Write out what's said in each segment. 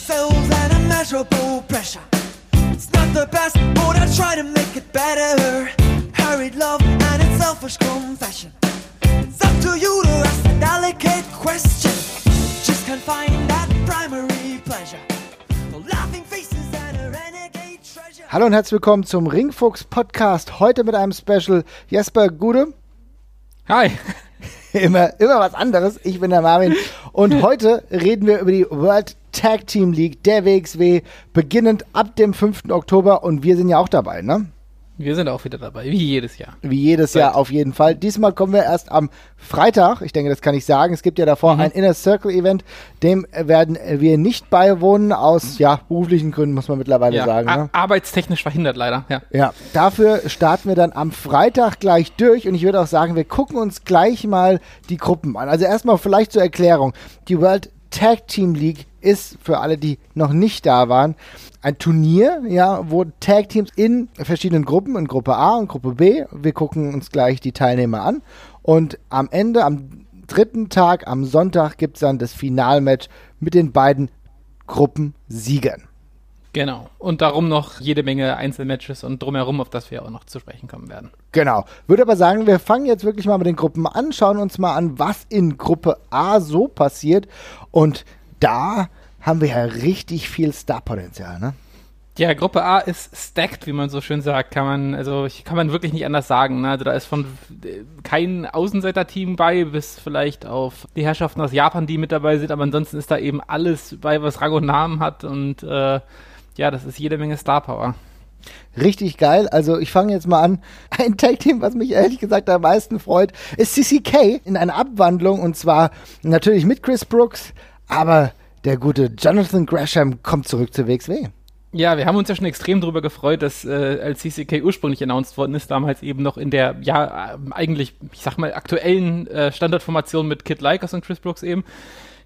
ourselves an immeasurable pressure. It's not the best, but I try to make it better. Hurried love and its selfish confession. It's up to you to ask a delicate question. Just can't find that primary pleasure. The laughing faces and a renegade treasure. Hallo und herzlich willkommen zum Ringfuchs Podcast. Heute mit einem Special. Jesper Gude, Hi. immer, immer was anderes. Ich bin der Marvin. Und heute reden wir über die World Tag Team League der WXW, beginnend ab dem 5. Oktober. Und wir sind ja auch dabei, ne? Wir sind auch wieder dabei, wie jedes Jahr. Wie jedes Jahr auf jeden Fall. Diesmal kommen wir erst am Freitag. Ich denke, das kann ich sagen. Es gibt ja davor Mhm. ein Inner Circle Event. Dem werden wir nicht beiwohnen. Aus, ja, beruflichen Gründen, muss man mittlerweile Ja, sagen. Ne? arbeitstechnisch verhindert leider, ja. Ja, dafür starten wir dann am Freitag gleich durch und ich würde auch sagen, wir gucken uns gleich mal die Gruppen an. Also erstmal vielleicht zur Erklärung. Die World Tag Team League ist für alle, die noch nicht da waren, ein Turnier, ja, wo Tag Teams in verschiedenen Gruppen, in Gruppe A und Gruppe B, wir gucken uns gleich die Teilnehmer an und am Ende, am dritten Tag, am Sonntag gibt es dann das Finalmatch mit den beiden Gruppensiegern. Genau. Und darum noch jede Menge Einzelmatches und drumherum, auf das wir auch noch zu sprechen kommen werden. Genau. Würde aber sagen, wir fangen jetzt wirklich mal mit den Gruppen an, schauen uns mal an, was in Gruppe A so passiert. Und da haben wir ja richtig viel Starpotenzial, ne? Ja, Gruppe A ist stacked, wie man so schön sagt, kann man, also ich, kann man wirklich nicht anders sagen. Ne? Also da ist von äh, kein Außenseiter-Team bei, bis vielleicht auf die Herrschaften aus Japan, die mit dabei sind, aber ansonsten ist da eben alles bei, was Rang und Namen hat und äh, ja, das ist jede Menge Star Power. Richtig geil. Also ich fange jetzt mal an. Ein Tag-Team, was mich ehrlich gesagt am meisten freut, ist CCK in einer Abwandlung. Und zwar natürlich mit Chris Brooks, aber der gute Jonathan Gresham kommt zurück zur WXW. Ja, wir haben uns ja schon extrem darüber gefreut, dass äh, als CCK ursprünglich announced worden ist, damals eben noch in der, ja, eigentlich, ich sag mal, aktuellen äh, Standardformation mit Kid Lycos und Chris Brooks eben.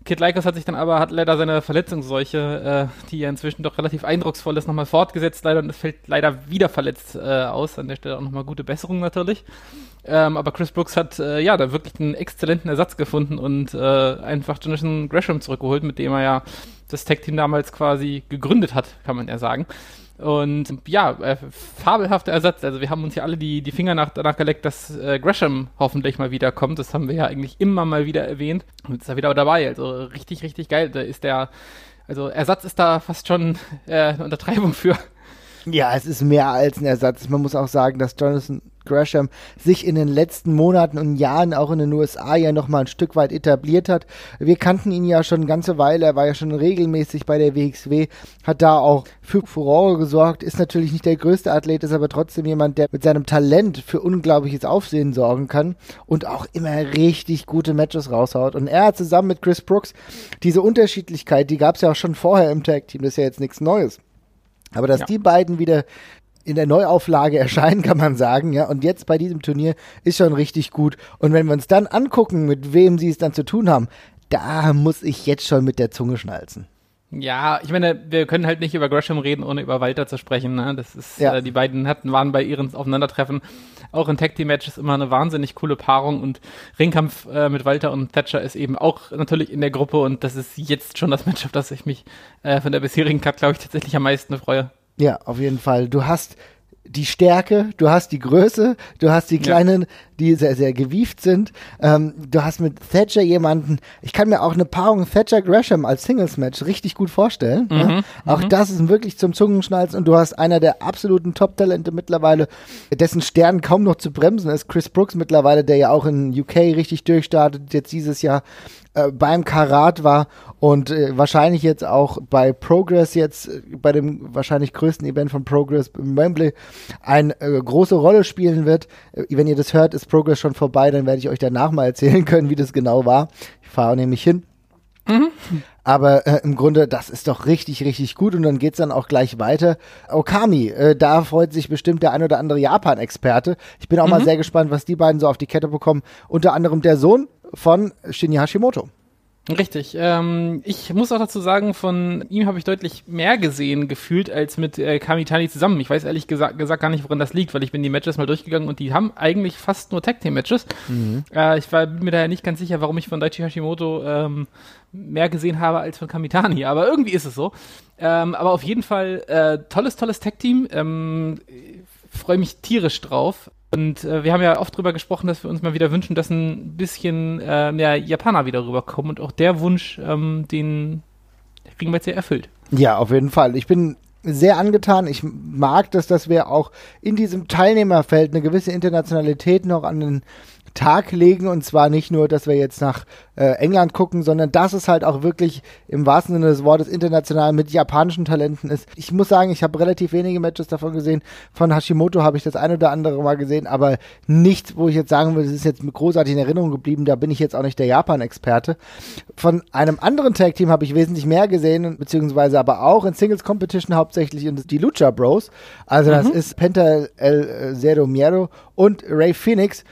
Kid Lycos hat sich dann aber, hat leider seine Verletzungsseuche, äh, die ja inzwischen doch relativ eindrucksvoll ist, nochmal fortgesetzt leider und es fällt leider wieder verletzt äh, aus. An der Stelle auch nochmal gute Besserung natürlich. Ähm, aber Chris Brooks hat äh, ja da wirklich einen exzellenten Ersatz gefunden und äh, einfach Jonathan Gresham zurückgeholt, mit dem er ja das Tag-Team damals quasi gegründet hat, kann man ja sagen. Und ja, äh, fabelhafter Ersatz. Also wir haben uns ja alle die, die Finger nach, danach geleckt, dass äh, Gresham hoffentlich mal wiederkommt. Das haben wir ja eigentlich immer mal wieder erwähnt. Und ist er wieder dabei. Also richtig, richtig geil. Da ist der, also Ersatz ist da fast schon äh, eine Untertreibung für. Ja, es ist mehr als ein Ersatz. Man muss auch sagen, dass Jonathan Gresham sich in den letzten Monaten und Jahren auch in den USA ja noch mal ein Stück weit etabliert hat. Wir kannten ihn ja schon eine ganze Weile, er war ja schon regelmäßig bei der WXW, hat da auch für Furore gesorgt, ist natürlich nicht der größte Athlet, ist aber trotzdem jemand, der mit seinem Talent für unglaubliches Aufsehen sorgen kann und auch immer richtig gute Matches raushaut. Und er hat zusammen mit Chris Brooks diese Unterschiedlichkeit, die gab es ja auch schon vorher im Tag-Team, das ist ja jetzt nichts Neues. Aber dass Ja. die beiden wieder in der Neuauflage erscheinen, kann man sagen, ja. Und jetzt bei diesem Turnier ist schon richtig gut. Und wenn wir uns dann angucken, mit wem sie es dann zu tun haben, da muss ich jetzt schon mit der Zunge schnalzen. Ja, ich meine, wir können halt nicht über Gresham reden, ohne über Walter zu sprechen. Ne? Das ist, Ja. äh, die beiden hatten, waren bei ihren Aufeinandertreffen auch in Tag Team Matches immer eine wahnsinnig coole Paarung und Ringkampf äh, mit Walter und Thatcher ist eben auch natürlich in der Gruppe und das ist jetzt schon das Match, auf das ich mich äh, von der bisherigen Cut, glaube ich, tatsächlich am meisten freue. Ja, auf jeden Fall. Du hast die Stärke, du hast die Größe, du hast die Kleinen, die sehr, sehr gewieft sind. Ähm, du hast mit Thatcher jemanden, ich kann mir auch eine Paarung Thatcher-Gresham als Singles-Match richtig gut vorstellen. ja. Auch das ist wirklich zum Zungenschnalzen und du hast einer der absoluten Top-Talente mittlerweile, dessen Stern kaum noch zu bremsen ist, Chris Brooks mittlerweile, der ja auch in UK richtig durchstartet, jetzt dieses Jahr äh, beim Karat war und äh, wahrscheinlich jetzt auch bei Progress jetzt, äh, bei dem wahrscheinlich größten Event von Progress im Wembley, eine äh, große Rolle spielen wird. Äh, wenn ihr das hört, ist Progress schon vorbei, dann werde ich euch danach mal erzählen können, wie das genau war. Ich fahre nämlich hin. Aber äh, im Grunde, das ist doch richtig, richtig gut und dann geht's dann auch gleich weiter. Okami, äh, da freut sich bestimmt der ein oder andere Japan-Experte. Ich bin auch mal sehr gespannt, was die beiden so auf die Kette bekommen. Unter anderem der Sohn von Shinya Hashimoto. Richtig. Ähm, ich muss auch dazu sagen, von ihm habe ich deutlich mehr gesehen gefühlt als mit äh, Kamitani zusammen. Ich weiß ehrlich gesagt, gesagt gar nicht, woran das liegt, weil ich bin die Matches mal durchgegangen und die haben eigentlich fast nur Tag Team Matches. Mhm. Äh, ich war mir daher nicht ganz sicher, warum ich von Daichi Hashimoto ähm, mehr gesehen habe als von Kamitani, aber irgendwie ist es so. Ähm, aber auf jeden Fall äh, tolles, tolles Tag Team. Ähm, Freue mich tierisch drauf. Und äh, wir haben ja oft drüber gesprochen, dass wir uns mal wieder wünschen, dass ein bisschen äh, mehr Japaner wieder rüberkommen. Und auch der Wunsch, ähm, den kriegen wir jetzt ja erfüllt. Ja, auf jeden Fall. Ich bin sehr angetan. Ich mag das, dass wir auch in diesem Teilnehmerfeld eine gewisse Internationalität noch an den Tag legen und zwar nicht nur, dass wir jetzt nach äh, England gucken, sondern dass es halt auch wirklich im wahrsten Sinne des Wortes international mit japanischen Talenten ist. Ich muss sagen, ich habe relativ wenige Matches davon gesehen. Von Hashimoto habe ich das ein oder andere mal gesehen, aber nichts, wo ich jetzt sagen würde, es ist jetzt großartig in Erinnerung geblieben. Da bin ich jetzt auch nicht der Japan-Experte. Von einem anderen Tag-Team habe ich wesentlich mehr gesehen, beziehungsweise aber auch in Singles Competition hauptsächlich in die Lucha Bros. Also das mhm. ist Penta El Zero Miero und Ray Phoenix.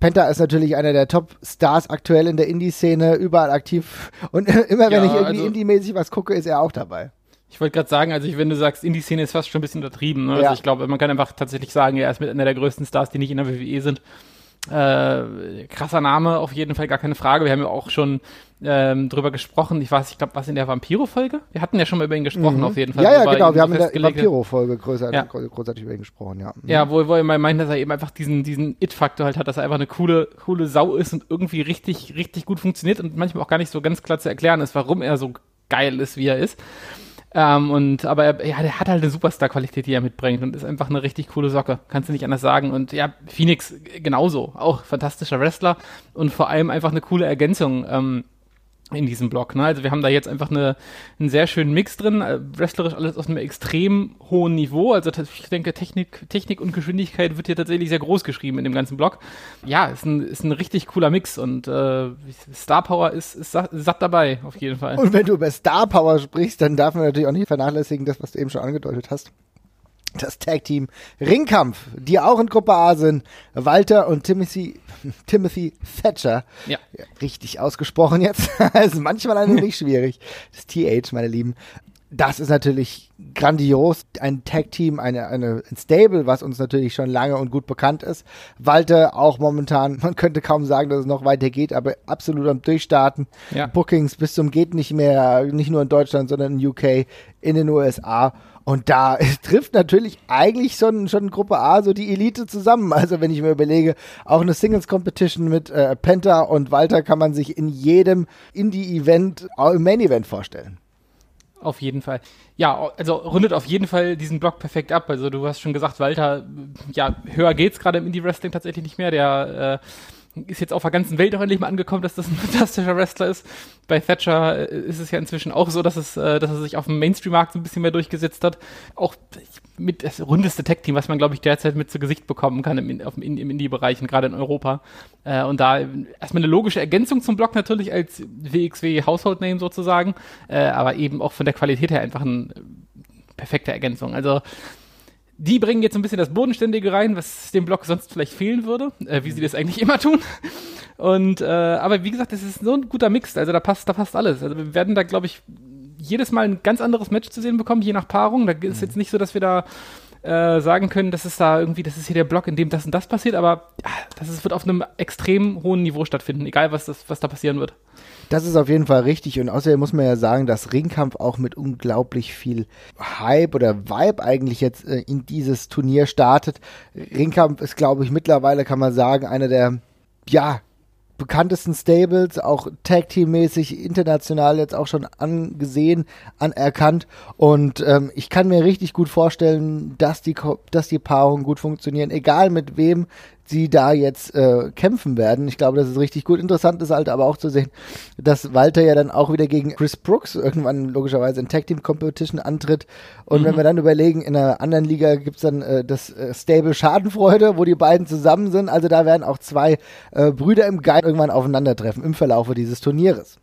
Penta ist natürlich einer der Top-Stars aktuell in der Indie-Szene, überall aktiv. Und immer wenn ja, ich irgendwie also, Indie-mäßig was gucke, ist er auch dabei. Ich wollte gerade sagen, also ich, wenn du sagst, Indie-Szene ist fast schon ein bisschen untertrieben. Ne? Also ja. Also ich glaube, man kann einfach tatsächlich sagen, er ist mit einer der größten Stars, die nicht in der WWE sind. Äh, krasser Name, auf jeden Fall, gar keine Frage. Wir haben ja auch schon ähm, drüber gesprochen. Ich weiß, ich glaube, was in der Vampiro-Folge? Wir hatten ja schon mal über ihn gesprochen, mhm. auf jeden Fall. Ja, ja, genau. Wir haben in der Vampiro-Folge größer, ja. großartig über ihn gesprochen, ja. Mhm. Ja, wo, wo er mal meint, dass er eben einfach diesen, diesen It-Faktor halt hat, dass er einfach eine coole, coole Sau ist und irgendwie richtig, richtig gut funktioniert und manchmal auch gar nicht so ganz klar zu erklären ist, warum er so geil ist, wie er ist. Ähm, und aber er, ja, der hat halt eine Superstar-Qualität, die er mitbringt und ist einfach eine richtig coole Socke. Kannst du nicht anders sagen. Und ja, Phoenix genauso. Auch fantastischer Wrestler und vor allem einfach eine coole Ergänzung. Ähm, in diesem Block. Ne? Also wir haben da jetzt einfach eine, einen sehr schönen Mix drin, äh, wrestlerisch alles auf einem extrem hohen Niveau. Also ich denke, Technik, Technik und Geschwindigkeit wird hier tatsächlich sehr groß geschrieben in dem ganzen Block. Ja, ist ein, ist ein richtig cooler Mix und äh, Star Power ist, ist satt dabei, auf jeden Fall. Und wenn du über Star Power sprichst, dann darf man natürlich auch nicht vernachlässigen, das, was du eben schon angedeutet hast das Tag Team Ringkampf, die auch in Gruppe A sind. Walter und Timothy, Timothy Thatcher. Ja. ja richtig ausgesprochen jetzt. ist manchmal ein wenig schwierig. Das TH, meine Lieben. Das ist natürlich grandios. Ein Tag-Team, eine, eine, ein Stable, was uns natürlich schon lange und gut bekannt ist. Walter auch momentan, man könnte kaum sagen, dass es noch weiter geht, aber absolut am Durchstarten. Ja. Bookings bis zum geht nicht mehr, nicht nur in Deutschland, sondern in UK, in den USA. Und da trifft natürlich eigentlich schon, schon Gruppe A so die Elite zusammen. Also wenn ich mir überlege, auch eine Singles Competition mit äh, Penta und Walter kann man sich in jedem Indie-Event, im Main-Event vorstellen. Auf jeden Fall. Ja, also rundet auf jeden Fall diesen Block perfekt ab. Also du hast schon gesagt, Walter, ja, höher geht's gerade im Indie-Wrestling tatsächlich nicht mehr. Der äh, ist jetzt auf der ganzen Welt auch endlich mal angekommen, dass das ein fantastischer Wrestler ist. Bei Thatcher äh, ist es ja inzwischen auch so, dass, es, äh, dass er sich auf dem Mainstream-Markt so ein bisschen mehr durchgesetzt hat. Auch mit das rundeste Tech-Team, was man, glaube ich, derzeit mit zu Gesicht bekommen kann im, auf, im Indie-Bereich und gerade in Europa. Äh, und da erstmal eine logische Ergänzung zum Block natürlich als WXW Household Name sozusagen, aber eben auch von der Qualität her einfach eine perfekte Ergänzung. Also die bringen jetzt ein bisschen das Bodenständige rein, was dem Block sonst vielleicht fehlen würde, äh, wie sie das eigentlich immer tun. Und äh, aber wie gesagt, das ist so ein guter Mix, also da passt, da passt alles. Also wir werden da, glaube ich, jedes Mal ein ganz anderes Match zu sehen bekommen, je nach Paarung. Da ist mhm. jetzt nicht so, dass wir da äh, sagen können, das ist da irgendwie, das ist hier der Block, in dem das und das passiert, aber ja, das ist, wird auf einem extrem hohen Niveau stattfinden, egal was, das, was da passieren wird. Das ist auf jeden Fall richtig und außerdem muss man ja sagen, dass Ringkampf auch mit unglaublich viel Hype oder Vibe eigentlich jetzt äh, in dieses Turnier startet. Ringkampf ist, glaube ich, mittlerweile kann man sagen, einer der ja, bekanntesten Stables, auch Tag Team mäßig international jetzt auch schon angesehen, anerkannt. Und ähm, ich kann mir richtig gut vorstellen, dass die dass die Paarungen gut funktionieren, egal mit wem sie da jetzt äh, kämpfen werden. Ich glaube, das ist richtig gut. Interessant ist halt aber auch zu sehen, dass Walter ja dann auch wieder gegen Chris Brooks irgendwann logischerweise in Tag Team Competition antritt. Und mhm. wenn wir dann überlegen, in einer anderen Liga gibt's dann äh, das äh, Stable Schadenfreude, wo die beiden zusammen sind. Also da werden auch zwei äh, Brüder im Geist irgendwann aufeinandertreffen im Verlaufe dieses Turnieres.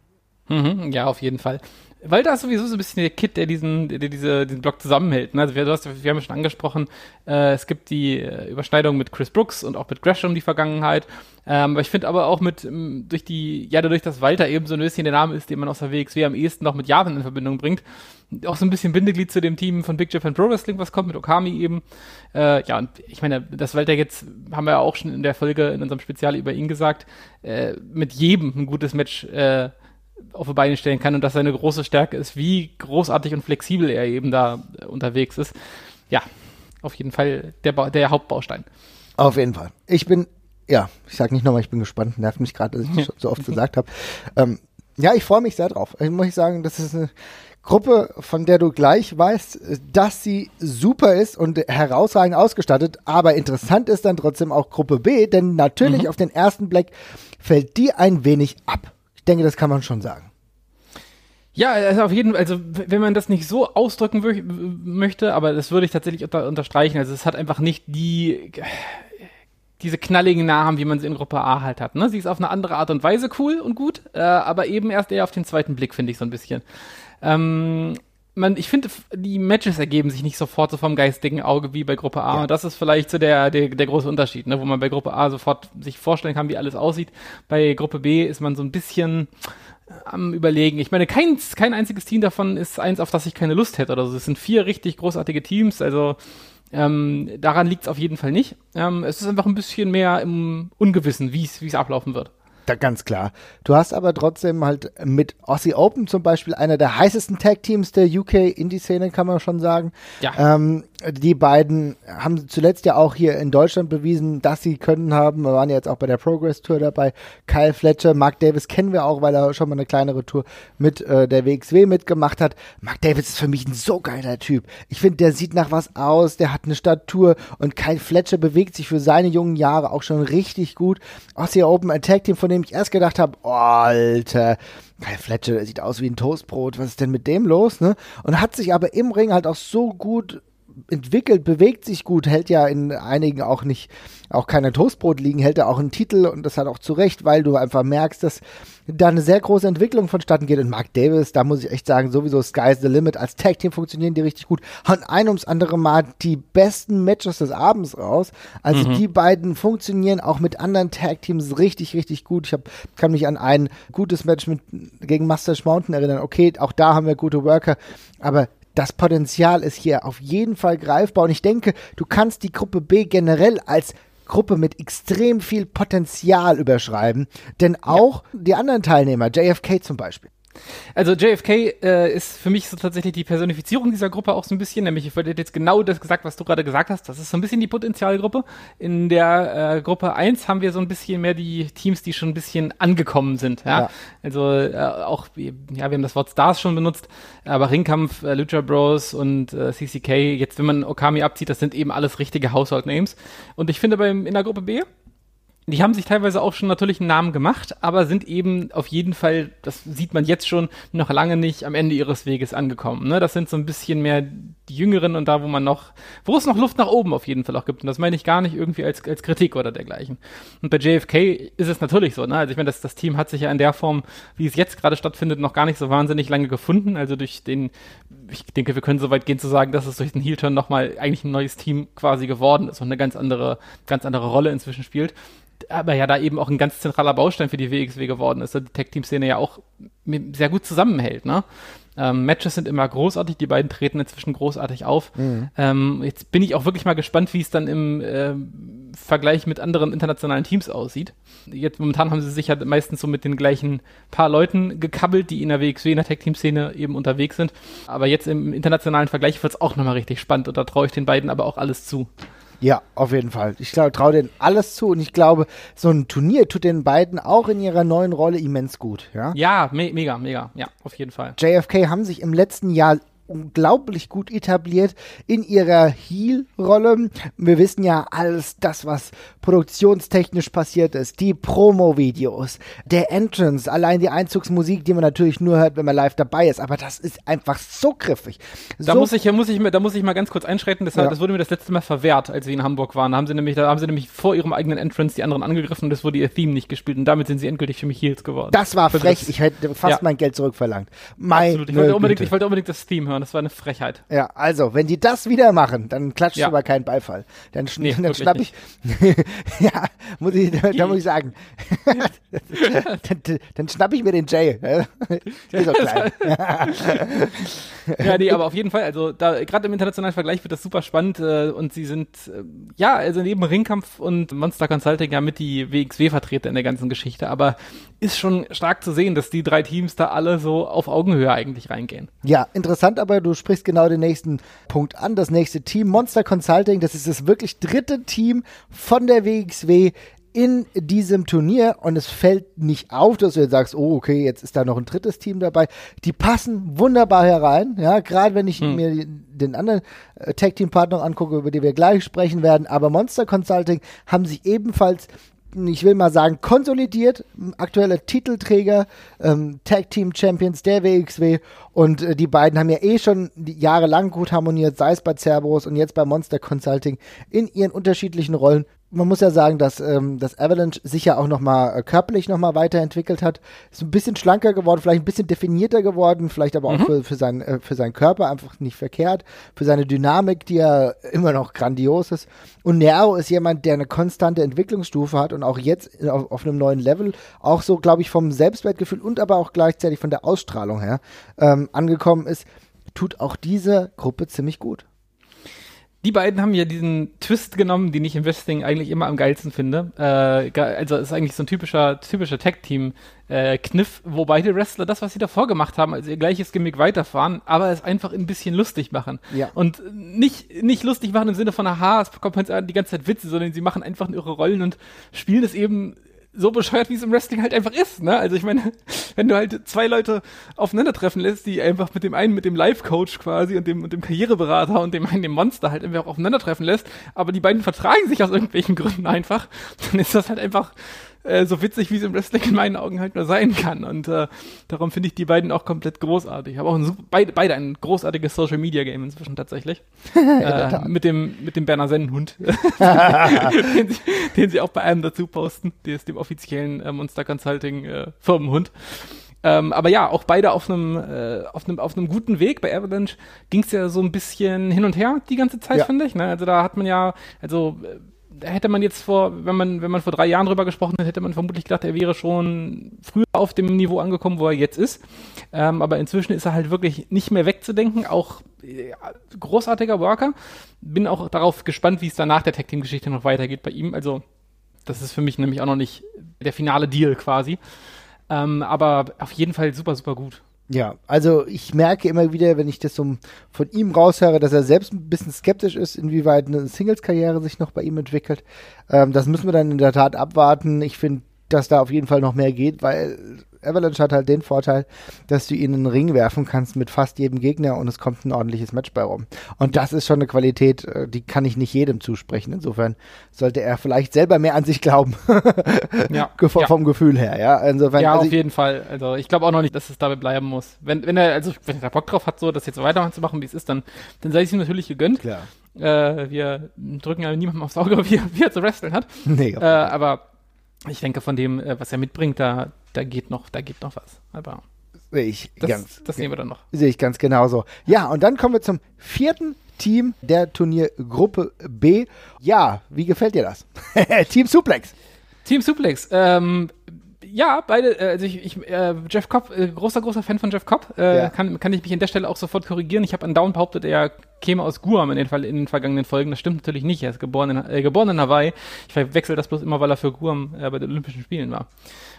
Mhm, ja, auf jeden Fall. Weil da ist sowieso so ein bisschen der Kit, der diesen, der diese, diesen Block zusammenhält. Ne? Also wir, du hast, wir haben ja schon angesprochen, äh, es gibt die äh, Überschneidung mit Chris Brooks und auch mit Gresham die Vergangenheit. Ähm, aber ich finde aber auch mit, durch die, ja, dadurch, dass Walter eben so ein bisschen der Name ist, den man aus der WXW am ehesten noch mit Japan in Verbindung bringt, auch so ein bisschen Bindeglied zu dem Team von Big Japan Pro Wrestling, was kommt mit Okami eben. Äh, ja, und ich meine, das Walter jetzt, haben wir ja auch schon in der Folge in unserem Spezial über ihn gesagt, äh, mit jedem ein gutes Match, äh, auf die Beine stellen kann und dass seine große Stärke ist, wie großartig und flexibel er eben da äh, unterwegs ist. Ja, auf jeden Fall der, ba der Hauptbaustein. Auf jeden Fall. Ich bin, ja, ich sag nicht nochmal, ich bin gespannt, nervt mich gerade, dass ich das schon so oft gesagt habe. Ähm, ja, ich freue mich sehr drauf. Ich muss sagen, das ist eine Gruppe, von der du gleich weißt, dass sie super ist und herausragend ausgestattet, aber interessant ist dann trotzdem auch Gruppe B, denn natürlich mhm. auf den ersten Blick fällt die ein wenig ab denke, das kann man schon sagen. Ja, also auf jeden Fall, also wenn man das nicht so ausdrücken möchte, aber das würde ich tatsächlich unter, unterstreichen. Also es hat einfach nicht die diese knalligen Namen, wie man sie in Gruppe A halt hat. Ne? Sie ist auf eine andere Art und Weise cool und gut, äh, aber eben erst eher auf den zweiten Blick, finde ich so ein bisschen. Ähm, man, ich finde, die Matches ergeben sich nicht sofort so vom geistigen Auge wie bei Gruppe A. Ja. Und das ist vielleicht so der, der, der große Unterschied, ne? wo man bei Gruppe A sofort sich vorstellen kann, wie alles aussieht. Bei Gruppe B ist man so ein bisschen am überlegen. Ich meine, kein, kein einziges Team davon ist eins, auf das ich keine Lust hätte oder so. Es sind vier richtig großartige Teams, also ähm, daran liegt es auf jeden Fall nicht. Ähm, es ist einfach ein bisschen mehr im Ungewissen, wie es ablaufen wird. Da ganz klar. Du hast aber trotzdem halt mit Aussie Open zum Beispiel einer der heißesten Tag-Teams der UK-Indie-Szene, kann man schon sagen. Ja. Ähm, die beiden haben zuletzt ja auch hier in Deutschland bewiesen, dass sie können haben. Wir waren ja jetzt auch bei der Progress Tour dabei. Kyle Fletcher, Mark Davis kennen wir auch, weil er schon mal eine kleinere Tour mit äh, der WXW mitgemacht hat. Mark Davis ist für mich ein so geiler Typ. Ich finde, der sieht nach was aus, der hat eine Statur und Kyle Fletcher bewegt sich für seine jungen Jahre auch schon richtig gut. Aussie Open Attack Team, von dem ich erst gedacht habe, oh, Alter, Kyle Fletcher, sieht aus wie ein Toastbrot, was ist denn mit dem los, ne? Und hat sich aber im Ring halt auch so gut entwickelt, bewegt sich gut, hält ja in einigen auch nicht, auch keine Toastbrot liegen, hält er auch einen Titel und das hat auch zu Recht, weil du einfach merkst, dass da eine sehr große Entwicklung vonstatten geht. Und Mark Davis, da muss ich echt sagen, sowieso Sky's the Limit. Als Tag Team funktionieren die richtig gut. Hauen ein ums andere Mal die besten Matches des Abends raus. Also mhm. die beiden funktionieren auch mit anderen Tag Teams richtig, richtig gut. Ich hab, kann mich an ein gutes Match mit, gegen Mustache Mountain erinnern. Okay, auch da haben wir gute Worker. Aber das Potenzial ist hier auf jeden Fall greifbar und ich denke, du kannst die Gruppe B generell als Gruppe mit extrem viel Potenzial überschreiben, denn auch ja. die anderen Teilnehmer, JFK zum Beispiel, also JFK äh, ist für mich so tatsächlich die Personifizierung dieser Gruppe auch so ein bisschen, nämlich ich wollte jetzt genau das gesagt, was du gerade gesagt hast. Das ist so ein bisschen die Potenzialgruppe. In der äh, Gruppe 1 haben wir so ein bisschen mehr die Teams, die schon ein bisschen angekommen sind. Ja? ja. Also äh, auch, ja, wir haben das Wort Stars schon benutzt, aber Ringkampf, äh, Lucha Bros und äh, CCK, jetzt wenn man Okami abzieht, das sind eben alles richtige Household Names. Und ich finde beim in der Gruppe B die haben sich teilweise auch schon natürlich einen Namen gemacht, aber sind eben auf jeden Fall, das sieht man jetzt schon, noch lange nicht am Ende ihres Weges angekommen. Ne? Das sind so ein bisschen mehr die Jüngeren und da, wo man noch, wo es noch Luft nach oben auf jeden Fall auch gibt. Und das meine ich gar nicht irgendwie als, als Kritik oder dergleichen. Und bei JFK ist es natürlich so. Ne? Also ich meine, das, das Team hat sich ja in der Form, wie es jetzt gerade stattfindet, noch gar nicht so wahnsinnig lange gefunden. Also durch den, ich denke, wir können so weit gehen zu sagen, dass es durch den Heel-Turn nochmal eigentlich ein neues Team quasi geworden ist und eine ganz andere, ganz andere Rolle inzwischen spielt aber ja da eben auch ein ganz zentraler Baustein für die WXW geworden ist, die Tag-Team-Szene ja auch sehr gut zusammenhält. Ne? Ähm, Matches sind immer großartig, die beiden treten inzwischen großartig auf. Mhm. Ähm, jetzt bin ich auch wirklich mal gespannt, wie es dann im äh, Vergleich mit anderen internationalen Teams aussieht. Jetzt momentan haben sie sich ja meistens so mit den gleichen paar Leuten gekabbelt, die in der WXW, in der Tag-Team-Szene eben unterwegs sind. Aber jetzt im internationalen Vergleich wird es auch nochmal richtig spannend und da traue ich den beiden aber auch alles zu. Ja, auf jeden Fall. Ich traue denen alles zu und ich glaube, so ein Turnier tut den beiden auch in ihrer neuen Rolle immens gut. Ja, ja me mega, mega. Ja, auf jeden Fall. JFK haben sich im letzten Jahr unglaublich gut etabliert in ihrer Heel-Rolle. Wir wissen ja alles das, was produktionstechnisch passiert ist, die Promo-Videos, der Entrance, allein die Einzugsmusik, die man natürlich nur hört, wenn man live dabei ist, aber das ist einfach so griffig. Da so muss ich, muss ich, da muss ich mal ganz kurz einschreiten. Das, Ja. das wurde mir das letzte Mal verwehrt, als wir in Hamburg waren. Da haben sie nämlich, da haben sie nämlich vor ihrem eigenen Entrance die anderen angegriffen und es wurde ihr Theme nicht gespielt und damit sind sie endgültig für mich Heels geworden. das war Für frech. Ich hätte fast Ja. mein Geld zurückverlangt. Meine Absolut. Ich wollte, unbedingt, ich wollte unbedingt das Theme hören. Das war eine Frechheit. Ja, also, wenn die das wieder machen, dann klatscht Ja. aber kein Beifall. Dann, schn Nee, dann schnapp ich, ja, muss ich, da muss ich sagen, dann, dann schnapp ich mir den Jay. Ist so klein. Ja, nee, aber auf jeden Fall, also da gerade im internationalen Vergleich wird das super spannend äh, und sie sind äh, ja, also neben Ringkampf und Monster Consulting ja mit die WXW-Vertreter in der ganzen Geschichte, aber ist schon stark zu sehen, dass die drei Teams da alle so auf Augenhöhe eigentlich reingehen. Ja, interessant, aber du sprichst genau den nächsten Punkt an. Das nächste Team, Monster Consulting, das ist das wirklich dritte Team von der WXW in diesem Turnier und es fällt nicht auf, dass du jetzt sagst, oh, okay, jetzt ist da noch ein drittes Team dabei. Die passen wunderbar herein, ja, gerade wenn ich mir die- den anderen äh, Tag-Team-Partner angucke, über die wir gleich sprechen werden, aber Monster Consulting haben sich ebenfalls ich will mal sagen, konsolidiert, aktueller Titelträger, ähm, Tag Team Champions der WXW und äh, die beiden haben ja eh schon jahrelang gut harmoniert, sei es bei Cerberus und jetzt bei Monster Consulting in ihren unterschiedlichen Rollen. Man muss ja sagen, dass ähm, das Avalanche sich ja auch nochmal äh, körperlich nochmal weiterentwickelt hat. Ist ein bisschen schlanker geworden, vielleicht ein bisschen definierter geworden, vielleicht aber auch für, für, seinen, äh, für seinen Körper einfach nicht verkehrt, für seine Dynamik, die ja immer noch grandios ist. Und Nero ist jemand, der eine konstante Entwicklungsstufe hat und auch jetzt auf, auf einem neuen Level, auch so, glaube ich, vom Selbstwertgefühl und aber auch gleichzeitig von der Ausstrahlung her ähm, angekommen ist, tut auch diese Gruppe ziemlich gut. Die beiden haben ja diesen Twist genommen, den ich im Wrestling eigentlich immer am geilsten finde. Äh, also es ist eigentlich so ein typischer, typischer Tag-Team-Kniff, wo beide Wrestler das, was sie davor gemacht haben, also ihr gleiches Gimmick weiterfahren, aber es einfach ein bisschen lustig machen. Ja. Und nicht, nicht lustig machen im Sinne von, aha, es kommt jetzt die ganze Zeit Witze, sondern sie machen einfach ihre Rollen und spielen es eben so bescheuert, wie es im Wrestling halt einfach ist, ne? Also ich meine, wenn du halt zwei Leute aufeinandertreffen lässt, die einfach mit dem einen, mit dem Life-Coach quasi und dem, und dem Karriereberater und dem einen, dem Monster halt einfach aufeinandertreffen lässt, aber die beiden vertragen sich aus irgendwelchen Gründen einfach, dann ist das halt einfach äh, so witzig, wie es im Wrestling in meinen Augen halt nur sein kann. Und äh, darum finde ich die beiden auch komplett großartig. Habe auch ein super, beide, beide ein großartiges Social Media Game inzwischen tatsächlich. äh, mit dem, mit dem Berner Sennenhund. den, sie, den sie auch bei einem dazu posten. Der ist dem offiziellen äh, Monster Consulting äh, Firmenhund. Ähm, aber ja, auch beide auf einem äh, auf einem auf einem guten Weg. Bei Avalanche ging es ja so ein bisschen hin und her die ganze Zeit, Ja. finde ich. Ne? Also da hat man ja, also äh, da hätte man jetzt vor, wenn man wenn man vor drei Jahren drüber gesprochen hätte, hätte man vermutlich gedacht, er wäre schon früher auf dem Niveau angekommen, wo er jetzt ist. Ähm, aber inzwischen ist er halt wirklich nicht mehr wegzudenken. Auch äh, großartiger Worker. Bin auch darauf gespannt, wie es dann nach der Tag Team Geschichte noch weitergeht bei ihm. Also das ist für mich nämlich auch noch nicht der finale Deal quasi. Ähm, aber auf jeden Fall super, super gut. Ja, also ich merke immer wieder, wenn ich das so von ihm raushöre, dass er selbst ein bisschen skeptisch ist, inwieweit eine Singles-Karriere sich noch bei ihm entwickelt. Ähm, das müssen wir dann in der Tat abwarten. Ich finde, dass da auf jeden Fall noch mehr geht, weil Avalanche hat halt den Vorteil, dass du ihn in den Ring werfen kannst mit fast jedem Gegner und es kommt ein ordentliches Match bei rum. Und das ist schon eine Qualität, äh, die kann ich nicht jedem zusprechen. Insofern sollte er vielleicht selber mehr an sich glauben. Ja, Ge- ja. vom Gefühl her, ja. Insofern, ja, also auf ich- jeden Fall. Also ich glaube auch noch nicht, dass es dabei bleiben muss. Wenn, wenn er, also wenn er Bock drauf hat, so das jetzt so weiterzumachen, wie es ist, dann, dann sei es ihm natürlich gegönnt. Klar. Äh, wir drücken ja niemandem aufs Auge, wie, er- wie er zu wresteln hat. Nee, Äh, aber ich denke, von dem, äh, was er mitbringt, da, da geht noch, da geht noch was. Aber sehe ich das, ganz. das sehen wir dann noch. Sehe ich ganz genauso. Ja, und dann kommen wir zum vierten Team der Turniergruppe B. Ja, wie gefällt dir das? Team Suplex. Team Suplex, ähm, ja, beide, äh, also ich, ich äh, Jeff Cobb, äh, großer, großer Fan von Jeff Cobb, äh, Ja. kann, kann ich mich an der Stelle auch sofort korrigieren. Ich habe an Down behauptet, er käme aus Guam in den, Fall, in den vergangenen Folgen. Das stimmt natürlich nicht. Er ist geboren in, äh, geboren in Hawaii. Ich verwechsel das bloß immer, weil er für Guam äh, bei den Olympischen Spielen war.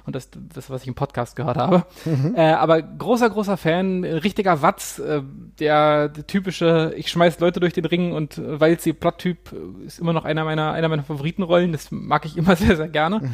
Und das, das was ich im Podcast gehört habe. Äh, aber großer, großer Fan, richtiger Watz, äh, der, der typische, ich schmeiß Leute durch den Ring und äh, weil sie Plot-Typ äh, ist immer noch einer meiner, einer meiner Favoritenrollen. Das mag ich immer sehr, sehr gerne.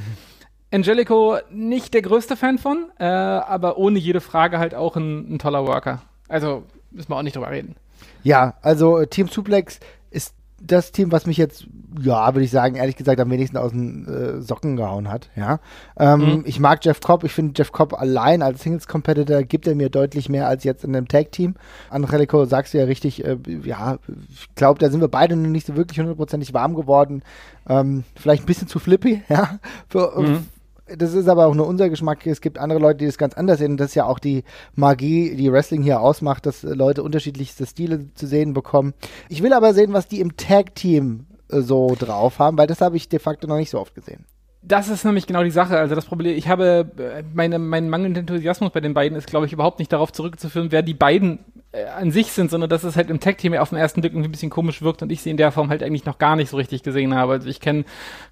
Angelico nicht der größte Fan von, äh, aber ohne jede Frage halt auch ein, ein toller Worker. Also müssen wir auch nicht drüber reden. Ja, also äh, Team Suplex ist das Team, was mich jetzt, ja, würde ich sagen, ehrlich gesagt, am wenigsten aus den äh, Socken gehauen hat. Ja, ähm, mhm. ich mag Jeff Cobb. Ich finde Jeff Cobb allein als Singles Competitor gibt er mir deutlich mehr als jetzt in einem Tag Team. Angelico, sagst du ja richtig. Äh, ja, ich glaube, da sind wir beide noch nicht so wirklich hundertprozentig warm geworden. Ähm, vielleicht ein bisschen zu flippy, ja, für, mhm das ist aber auch nur unser Geschmack. Es gibt andere Leute, die das ganz anders sehen. Das ist ja auch die Magie, die Wrestling hier ausmacht, dass Leute unterschiedlichste Stile zu sehen bekommen. Ich will aber sehen, was die im Tag-Team äh, so drauf haben, weil das habe ich de facto noch nicht so oft gesehen. Das ist nämlich genau die Sache. Also das Problem, ich habe äh, meine, mein mangelnder Enthusiasmus bei den beiden ist, glaube ich, überhaupt nicht darauf zurückzuführen, wer die beiden äh, an sich sind, sondern dass es halt im Tag-Team auf den ersten Blick irgendwie ein bisschen komisch wirkt und ich sie in der Form halt eigentlich noch gar nicht so richtig gesehen habe. Also ich kenne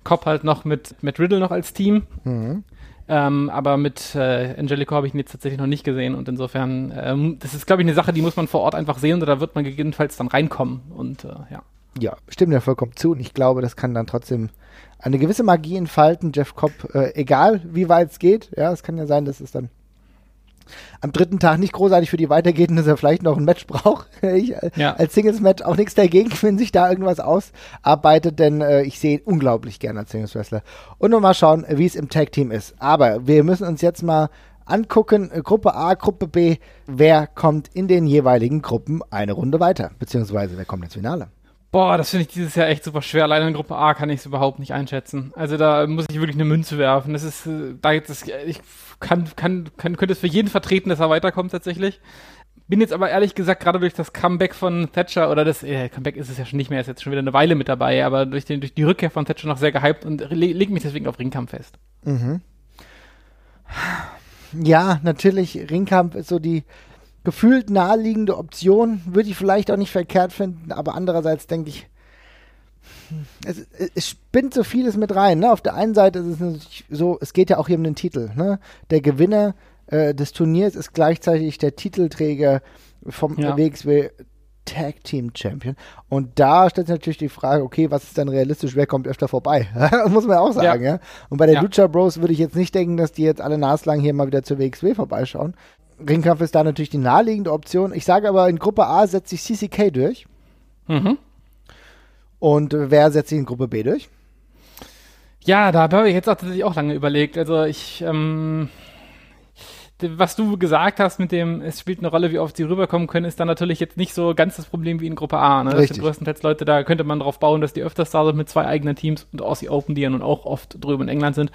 Cobb halt noch mit, mit Riddle noch als Team. Mhm. Ähm, aber mit äh, Angelico habe ich ihn jetzt tatsächlich noch nicht gesehen und insofern, ähm, das ist, glaube ich, eine Sache, die muss man vor Ort einfach sehen und da wird man gegebenenfalls dann reinkommen und äh, ja. Ja, stimmt ja vollkommen zu und ich glaube, das kann dann trotzdem eine gewisse Magie entfalten, Jeff Cobb, äh, egal wie weit es geht. Ja, es kann ja sein, dass es dann am dritten Tag nicht großartig für die weitergeht und dass er vielleicht noch ein Match braucht. ich, äh, ja. Als Singles-Match auch nichts dagegen, wenn sich da irgendwas ausarbeitet, denn äh, ich sehe ihn unglaublich gerne als Singles-Wrestler. Und nur mal schauen, wie es im Tag-Team ist. Aber wir müssen uns jetzt mal angucken, äh, Gruppe A, Gruppe B, wer kommt in den jeweiligen Gruppen eine Runde weiter, beziehungsweise wer kommt ins Finale. Boah, das finde ich dieses Jahr echt super schwer. Allein in Gruppe A kann ich es überhaupt nicht einschätzen. Also da muss ich wirklich eine Münze werfen. Das ist, äh, da ist, ich kann, kann, kann, könnte es für jeden vertreten, dass er weiterkommt tatsächlich. Bin jetzt aber ehrlich gesagt gerade durch das Comeback von Thatcher oder das äh, Comeback ist es ja schon nicht mehr, ist jetzt schon wieder eine Weile mit dabei, aber durch, den, durch die Rückkehr von Thatcher noch sehr gehypt und le leg mich deswegen auf Ringkampf fest. Mhm. Ja, natürlich, Ringkampf ist so die gefühlt naheliegende Option. Würde ich vielleicht auch nicht verkehrt finden, aber andererseits denke ich, es, es, spinnt so vieles mit rein. Ne? Auf der einen Seite ist es natürlich so, es geht ja auch hier um den Titel. Ne? Der Gewinner äh, des Turniers ist gleichzeitig der Titelträger vom ja. WXW Tag Team Champion. Und da stellt sich natürlich die Frage, okay, was ist denn realistisch, wer kommt öfter vorbei? Muss man auch sagen, ja. ja? Und bei der ja. Lucha Bros würde ich jetzt nicht denken, dass die jetzt alle naslang hier mal wieder zur WXW vorbeischauen. Ringkampf ist da natürlich die naheliegende Option. Ich sage aber, in Gruppe A setzt sich CCK durch. Mhm. Und wer setzt sich in Gruppe B durch? Ja, da habe ich jetzt auch tatsächlich auch lange überlegt. Also ich, ähm, was du gesagt hast mit dem, es spielt eine Rolle, wie oft sie rüberkommen können, ist dann natürlich jetzt nicht so ganz das Problem wie in Gruppe A. Ne? Das sind größtenteils Leute, da könnte man drauf bauen, dass die öfters da sind mit zwei eigenen Teams und Aussie Open, die ja nun auch oft drüben in England sind.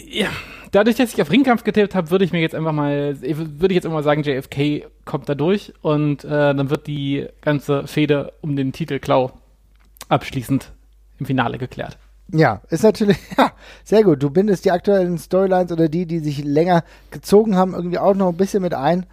Ja, dadurch, dass ich auf Ringkampf getippt habe, würde ich mir jetzt einfach mal, würde ich jetzt immer sagen, JFK kommt da durch und äh, dann wird die ganze Fehde um den Titel Klau abschließend im Finale geklärt. Ja, ist natürlich, ja, sehr gut. Du bindest die aktuellen Storylines oder die, die sich länger gezogen haben, irgendwie auch noch ein bisschen mit ein.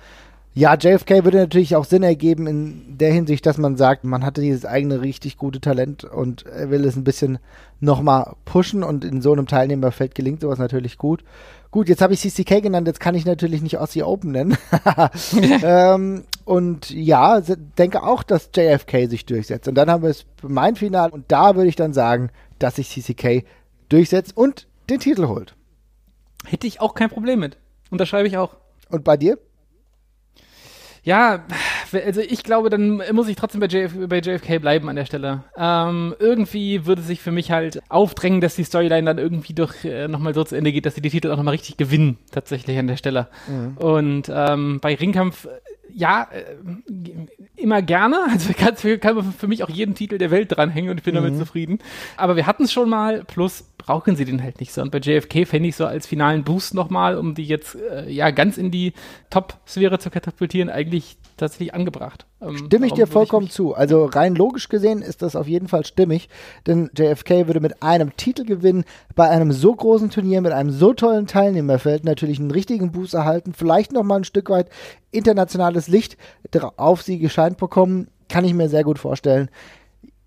Ja, JFK würde natürlich auch Sinn ergeben in der Hinsicht, dass man sagt, man hatte dieses eigene richtig gute Talent und er will es ein bisschen nochmal pushen und in so einem Teilnehmerfeld gelingt sowas natürlich gut. Gut, jetzt habe ich CCK genannt, jetzt kann ich natürlich nicht Aussie Open nennen. ähm, und ja, denke auch, dass JFK sich durchsetzt. Und dann haben wir es mein Final und da würde ich dann sagen, dass sich CCK durchsetzt und den Titel holt. Hätte ich auch kein Problem mit. Unterschreibe ich auch. Und bei dir? Ja, also ich glaube, dann muss ich trotzdem bei, JF, bei JFK bleiben an der Stelle. Ähm, irgendwie würde sich für mich halt aufdrängen, dass die Storyline dann irgendwie doch äh, nochmal so zu Ende geht, dass sie die Titel auch nochmal richtig gewinnen, tatsächlich an der Stelle. Mhm. Und ähm, bei Ringkampf, ja, äh, immer gerne. Also kann, kann man für mich auch jeden Titel der Welt dranhängen und ich bin mhm. damit zufrieden. Aber wir hatten es schon mal, plus brauchen sie den halt nicht so. Und bei JFK fände ich so als finalen Boost nochmal, um die jetzt äh, ja ganz in die Top-Sphäre zu katapultieren, eigentlich tatsächlich angebracht. Ähm, Stimme ich dir vollkommen ich zu. Also rein logisch gesehen ist das auf jeden Fall stimmig, denn JFK würde mit einem Titel gewinnen, bei einem so großen Turnier, mit einem so tollen Teilnehmerfeld natürlich einen richtigen Boost erhalten, vielleicht nochmal ein Stück weit internationales Licht auf sie gescheint bekommen, kann ich mir sehr gut vorstellen.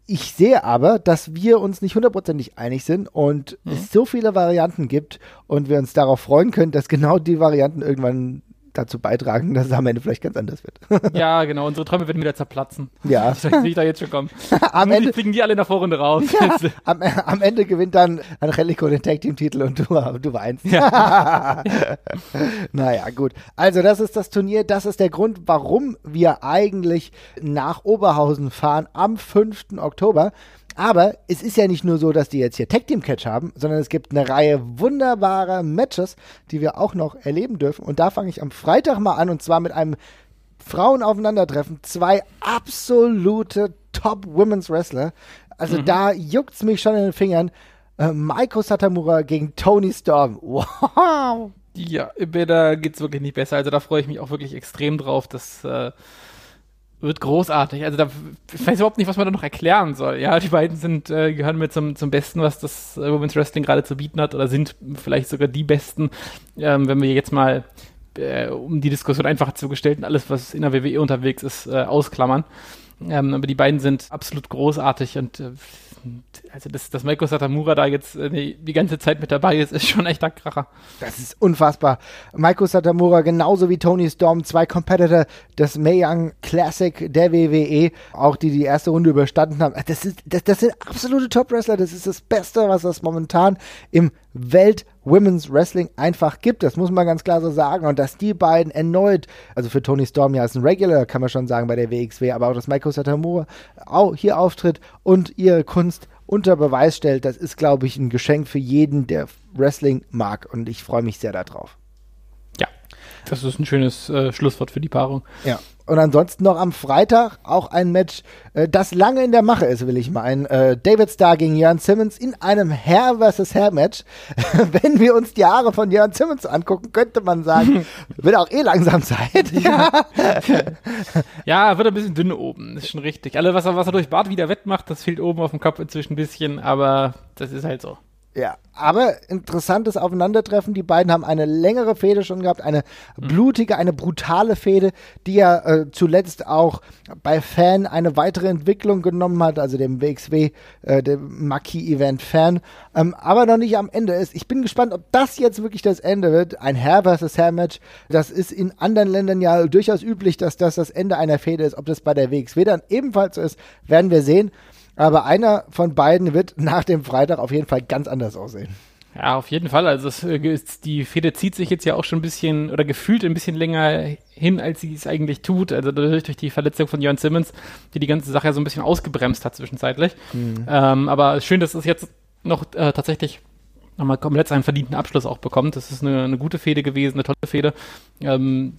Ich sehe aber, dass wir uns nicht hundertprozentig einig sind und mhm. es so viele Varianten gibt und wir uns darauf freuen können, dass genau die Varianten irgendwann dazu beitragen, dass es am Ende vielleicht ganz anders wird. ja, genau. Unsere Träume werden wieder zerplatzen. Ja. Ich sehe ich da jetzt schon kommen. am Ende fliegen die alle in der Vorrunde raus. Ja, am, am, Ende gewinnt dann Angelico den Tag Team Titel und du, du weinst. Ja. naja, gut. Also das ist das Turnier. Das ist der Grund, warum wir eigentlich nach Oberhausen fahren am 5. Oktober. Aber es ist ja nicht nur so, dass die jetzt hier Tag Team Catch haben, sondern es gibt eine Reihe wunderbarer Matches, die wir auch noch erleben dürfen. Und da fange ich am Freitag mal an und zwar mit einem Frauen aufeinandertreffen. Zwei absolute Top Women's Wrestler. Also mhm. da juckt's mich schon in den Fingern. Äh, Maiko Satamura gegen Tony Storm. Wow. Ja, da geht's wirklich nicht besser. Also da freue ich mich auch wirklich extrem drauf. Das äh, wird großartig. Also da ich weiß überhaupt nicht, was man da noch erklären soll. Ja, die beiden sind äh, gehören mir zum, zum Besten, was das äh, Women's Wrestling gerade zu bieten hat, oder sind vielleicht sogar die Besten, ähm, wenn wir jetzt mal äh, um die Diskussion einfach zugestellt und alles, was in der WWE unterwegs ist, äh, ausklammern. Ähm, aber die beiden sind absolut großartig und äh, also dass, dass Maiko Satamura da jetzt äh, die, die, ganze Zeit mit dabei ist, ist schon echt ein Kracher. Das ist unfassbar. Maiko Satamura genauso wie Tony Storm, zwei Competitor des Mae Young Classic der WWE, auch die die erste Runde überstanden haben. Das, ist, das, das sind absolute Top-Wrestler. Das ist das Beste, was es momentan im Welt Women's Wrestling einfach gibt. Das muss man ganz klar so sagen. Und dass die beiden erneut, also für Tony Storm ja als ein Regular, kann man schon sagen, bei der WXW, aber auch dass Maiko Satamura auch hier auftritt und ihre Kunst unter Beweis stellt, das ist, glaube ich, ein Geschenk für jeden, der Wrestling mag. Und ich freue mich sehr darauf. Das ist ein schönes äh, Schlusswort für die Paarung. Ja. Und ansonsten noch am Freitag auch ein Match, äh, das lange in der Mache ist, will ich meinen. Äh, David Starr gegen Jan Simmons in einem Herr vs. Herr Match. Wenn wir uns die Haare von Jan Simmons angucken, könnte man sagen, wird auch eh langsam Zeit. ja, ja wird ein bisschen dünn oben, ist schon richtig. Alle, was er, was er durch Bart wieder wettmacht, das fehlt oben auf dem Kopf inzwischen ein bisschen, aber das ist halt so. Ja, aber interessantes Aufeinandertreffen. Die beiden haben eine längere Fehde schon gehabt, eine blutige, eine brutale Fehde, die ja äh, zuletzt auch bei Fan eine weitere Entwicklung genommen hat, also dem WXW, äh, dem Marquis-Event Fan, ähm, aber noch nicht am Ende ist. Ich bin gespannt, ob das jetzt wirklich das Ende wird. Ein Herr versus Herr Match. Das ist in anderen Ländern ja durchaus üblich, dass das das Ende einer Fehde ist. Ob das bei der WXW dann ebenfalls so ist, werden wir sehen. Aber einer von beiden wird nach dem Freitag auf jeden Fall ganz anders aussehen. Ja, auf jeden Fall. Also es, äh, die Fehde zieht sich jetzt ja auch schon ein bisschen oder gefühlt ein bisschen länger hin, als sie es eigentlich tut. Also durch, durch die Verletzung von Jörn Simmons, die die ganze Sache ja so ein bisschen ausgebremst hat zwischenzeitlich. Mhm. Ähm, aber schön, dass es jetzt noch äh, tatsächlich nochmal komplett seinen verdienten Abschluss auch bekommt. Das ist eine, eine gute Fehde gewesen, eine tolle Fehde. Ähm,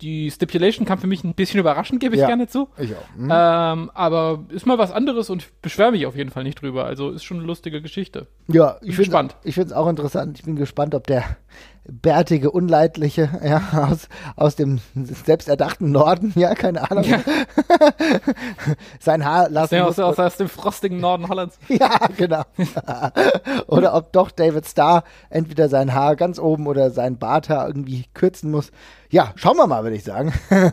die Stipulation kam für mich ein bisschen überraschend, gebe ich ja, gerne zu. Ich auch. Mhm. Ähm, aber ist mal was anderes und beschwere mich auf jeden Fall nicht drüber. Also ist schon eine lustige Geschichte. Ja, ich bin gespannt. Ich finde es auch interessant. Ich bin gespannt, ob der bärtige, unleidliche, ja, aus, aus dem selbsterdachten Norden, ja, keine Ahnung. Ja. Sein Haar lassen. Aus, aus, aus dem frostigen Norden Hollands. ja, genau. oder ob doch David Starr entweder sein Haar ganz oben oder sein Barthaar irgendwie kürzen muss. Ja, schauen wir mal, würde ich sagen.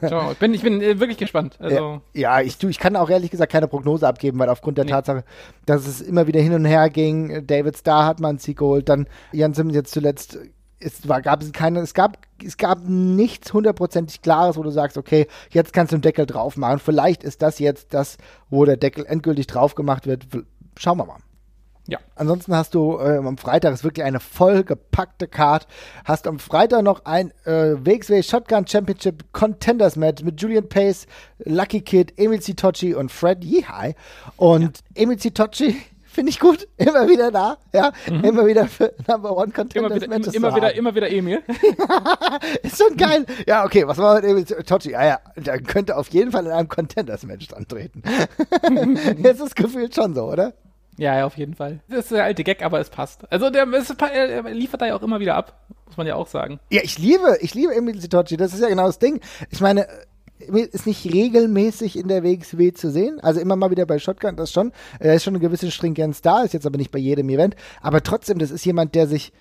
Schau, ich bin, ich bin äh, wirklich gespannt. Also ja, ich, du, ich kann auch ehrlich gesagt keine Prognose abgeben, weil aufgrund der nee. Tatsache, dass es immer wieder hin und her ging, David Starr hat man Sieg geholt, dann Jan Simmons jetzt zuletzt es war, gab es keine, es gab, es gab nichts hundertprozentig Klares, wo du sagst, okay, jetzt kannst du einen Deckel drauf machen. Vielleicht ist das jetzt das, wo der Deckel endgültig drauf gemacht wird. Schauen wir mal. Ja. Ansonsten hast du äh, am Freitag ist wirklich eine vollgepackte Card. Hast am Freitag noch ein äh, WXW Shotgun Championship Contenders Match mit Julian Pace, Lucky Kid, Emil Citocci und Fred Yehai. Und ja. Emil Citocci Finde ich gut. Immer wieder da. Ja, mhm. immer wieder für Number One Contenders immer wieder, Matches immer, wieder, immer wieder Emil. ist schon geil. Ja, okay, was war mit Emil Tochi? Ah ja, der könnte auf jeden Fall in einem Contenders Match antreten. Jetzt ist das gefühlt schon so, oder? Ja, ja, auf jeden Fall. Das ist der alte Gag, aber es passt. Also der, der liefert da ja auch immer wieder ab, muss man ja auch sagen. Ja, ich liebe, ich liebe Emil Sitochi. Das ist ja genau das Ding. Ich meine, ist nicht regelmäßig in der WXW zu sehen. Also immer mal wieder bei Shotgun, das schon. Er ist schon eine gewisse Stringenz da, ist jetzt aber nicht bei jedem Event. Aber trotzdem, das ist jemand, der sich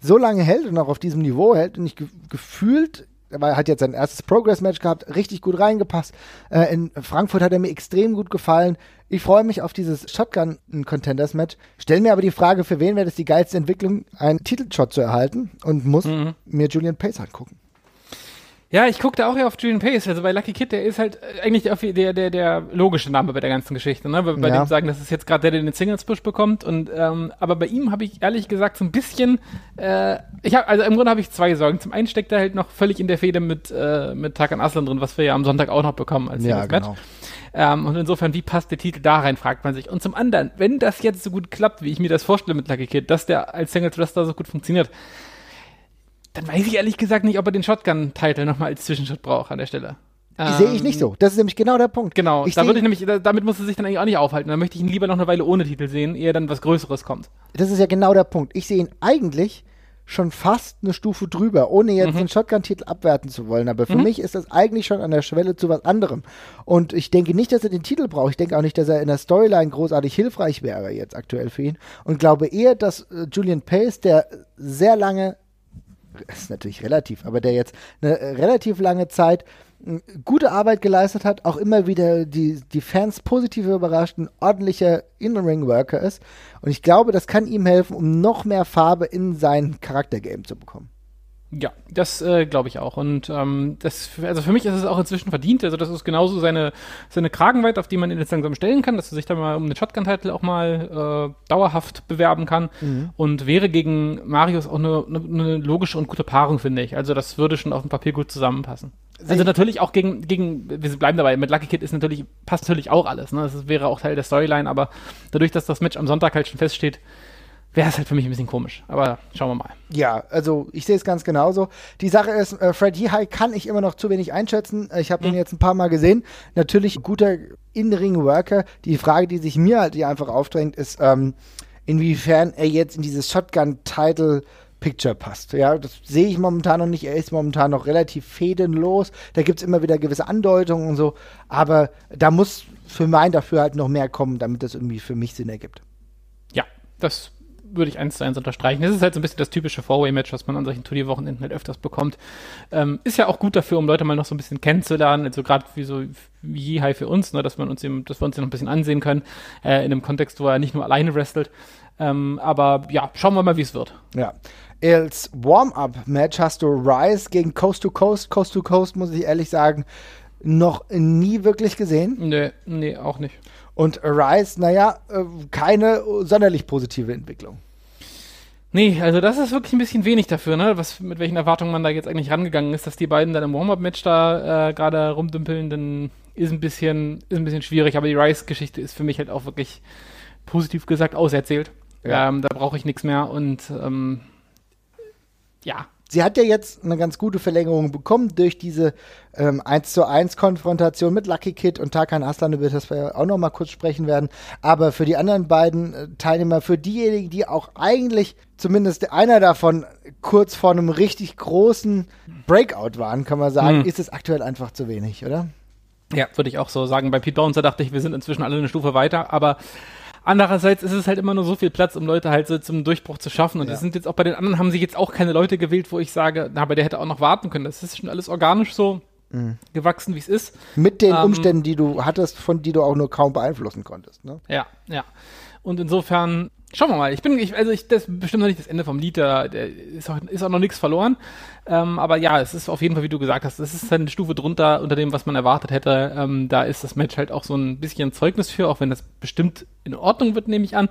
so lange hält und auch auf diesem Niveau hält und nicht ge gefühlt er hat jetzt sein erstes Progress-Match gehabt, richtig gut reingepasst. Äh, in Frankfurt hat er mir extrem gut gefallen. Ich freue mich auf dieses Shotgun-Contenders-Match. Stell mir aber die Frage, für wen wäre das die geilste Entwicklung, einen Titelshot zu erhalten und muss mhm. mir Julian Pace angucken. Ja, ich gucke da auch eher auf Julian Pace. Also bei Lucky Kid, der ist halt äh, eigentlich der, der, der logische Name bei der ganzen Geschichte. Ne? Bei Ja. dem sagen, das ist jetzt gerade der, der den Singles-Push bekommt. Und ähm, aber bei ihm habe ich ehrlich gesagt so ein bisschen, äh, ich habe also im Grunde habe ich zwei Sorgen. Zum einen steckt er halt noch völlig in der Fehde mit äh, mit Takan Aslan drin, was wir ja am Sonntag auch noch bekommen als Ja, Singles-Match. genau. Ähm, und insofern, wie passt der Titel da rein, fragt man sich. Und zum anderen, wenn das jetzt so gut klappt, wie ich mir das vorstelle mit Lucky Kid, dass der als Singles Wrestler so gut funktioniert, dann weiß ich ehrlich gesagt nicht, ob er den Shotgun-Titel nochmal als Zwischenschritt braucht an der Stelle. Sehe ich nicht so. Das ist nämlich genau der Punkt. Genau, Ich da würde ich nämlich, da, damit muss er sich dann eigentlich auch nicht aufhalten. Da möchte ich ihn lieber noch eine Weile ohne Titel sehen, ehe dann was Größeres kommt. Das ist ja genau der Punkt. Ich sehe ihn eigentlich schon fast eine Stufe drüber, ohne jetzt Mhm. den Shotgun-Titel abwerten zu wollen. Aber für mich ist das eigentlich schon an der Schwelle zu was anderem. Und ich denke nicht, dass er den Titel braucht. Ich denke auch nicht, dass er in der Storyline großartig hilfreich wäre jetzt aktuell für ihn. Und glaube eher, dass äh, Julian Pace, der sehr lange ist natürlich relativ, aber der jetzt eine äh, relativ lange Zeit gute Arbeit geleistet hat, auch immer wieder die, die Fans positiv überrascht, ein ordentlicher In-Ring-Worker ist. Und ich glaube, das kann ihm helfen, um noch mehr Farbe in sein Charaktergame zu bekommen. Ja, das äh, glaube ich auch. Und ähm, das, also für mich ist es auch inzwischen verdient. Also das ist genauso seine, seine Kragenweite, auf die man ihn jetzt langsam stellen kann, dass er sich da mal um den Shotgun-Titel auch mal äh, dauerhaft bewerben kann. Und wäre gegen Marius auch eine, eine, eine logische und gute Paarung, finde ich. Also das würde schon auf dem Papier gut zusammenpassen. Also natürlich auch gegen, gegen, wir bleiben dabei, mit Lucky Kid ist natürlich, passt natürlich auch alles. Ne? Das wäre auch Teil der Storyline, aber dadurch, dass das Match am Sonntag halt schon feststeht, wäre es halt für mich ein bisschen komisch. Aber schauen wir mal. Ja, also ich sehe es ganz genauso. Die Sache ist, äh, Fred High kann ich immer noch zu wenig einschätzen. Äh, Ich habe ihn jetzt ein paar Mal gesehen. Natürlich ein guter In-Ring-Worker. Die Frage, die sich mir halt hier einfach aufdrängt, ist, ähm, inwiefern er jetzt in dieses Shotgun-Title-Picture passt. Ja, das sehe ich momentan noch nicht. Er ist momentan noch relativ fädenlos. Da gibt es immer wieder gewisse Andeutungen und so. Aber da muss für mein dafür halt noch mehr kommen, damit das irgendwie für mich Sinn ergibt. Ja, das würde ich eins zu eins unterstreichen. Das ist halt so ein bisschen das typische Four-Way-Match, was man an solchen Turnierwochenenden halt öfters bekommt. Ähm, ist ja auch gut dafür, um Leute mal noch so ein bisschen kennenzulernen, also gerade wie so wie High für uns, ne, dass man uns eben, dass wir uns den noch ein bisschen ansehen können, äh, in einem Kontext, wo er nicht nur alleine wrestelt. Ähm, aber ja, schauen wir mal, wie es wird. Ja. Als Warm-Up-Match hast du Rise gegen Coast to Coast. Coast to Coast, muss ich ehrlich sagen, noch nie wirklich gesehen. Nee, nee, auch nicht. Und Rise, naja, äh, keine sonderlich positive Entwicklung. Nee, also das ist wirklich ein bisschen wenig dafür, ne? Was, mit welchen Erwartungen man da jetzt eigentlich rangegangen ist, dass die beiden dann im Warm-Up-Match da äh, gerade rumdümpeln, dann ist ein bisschen, ist ein bisschen schwierig, aber die Rice-Geschichte ist für mich halt auch wirklich positiv gesagt auserzählt. Ja. Ähm, da brauche ich nichts mehr und ähm, ja, Sie hat ja jetzt eine ganz gute Verlängerung bekommen durch diese ähm, 1 zu 1 Konfrontation mit Lucky Kid und Tarkan Aslan, über das wir auch noch mal kurz sprechen werden. Aber für die anderen beiden äh, Teilnehmer, für diejenigen, die auch eigentlich zumindest einer davon kurz vor einem richtig großen Breakout waren, kann man sagen, Hm. ist es aktuell einfach zu wenig, oder? Ja, würde ich auch so sagen. Bei Pete Bouncer dachte ich, wir sind inzwischen alle eine Stufe weiter, aber andererseits ist es halt immer nur so viel Platz, um Leute halt so zum Durchbruch zu schaffen. Und Ja. es sind jetzt auch bei den anderen haben sie jetzt auch keine Leute gewählt, wo ich sage, na, aber der hätte auch noch warten können. Das ist schon alles organisch so gewachsen, wie es ist. Mit den Ähm, Umständen, die du hattest, von die du auch nur kaum beeinflussen konntest. Ne? Ja, ja. Und insofern, schauen wir mal. Ich bin, ich, also ich, das ist bestimmt noch nicht das Ende vom Lied, da ist auch, ist auch noch nichts verloren. Ähm, aber ja, es ist auf jeden Fall, wie du gesagt hast, es ist eine Stufe drunter unter dem, was man erwartet hätte. Ähm, da ist das Match halt auch so ein bisschen Zeugnis für, auch wenn das bestimmt in Ordnung wird, nehme ich an.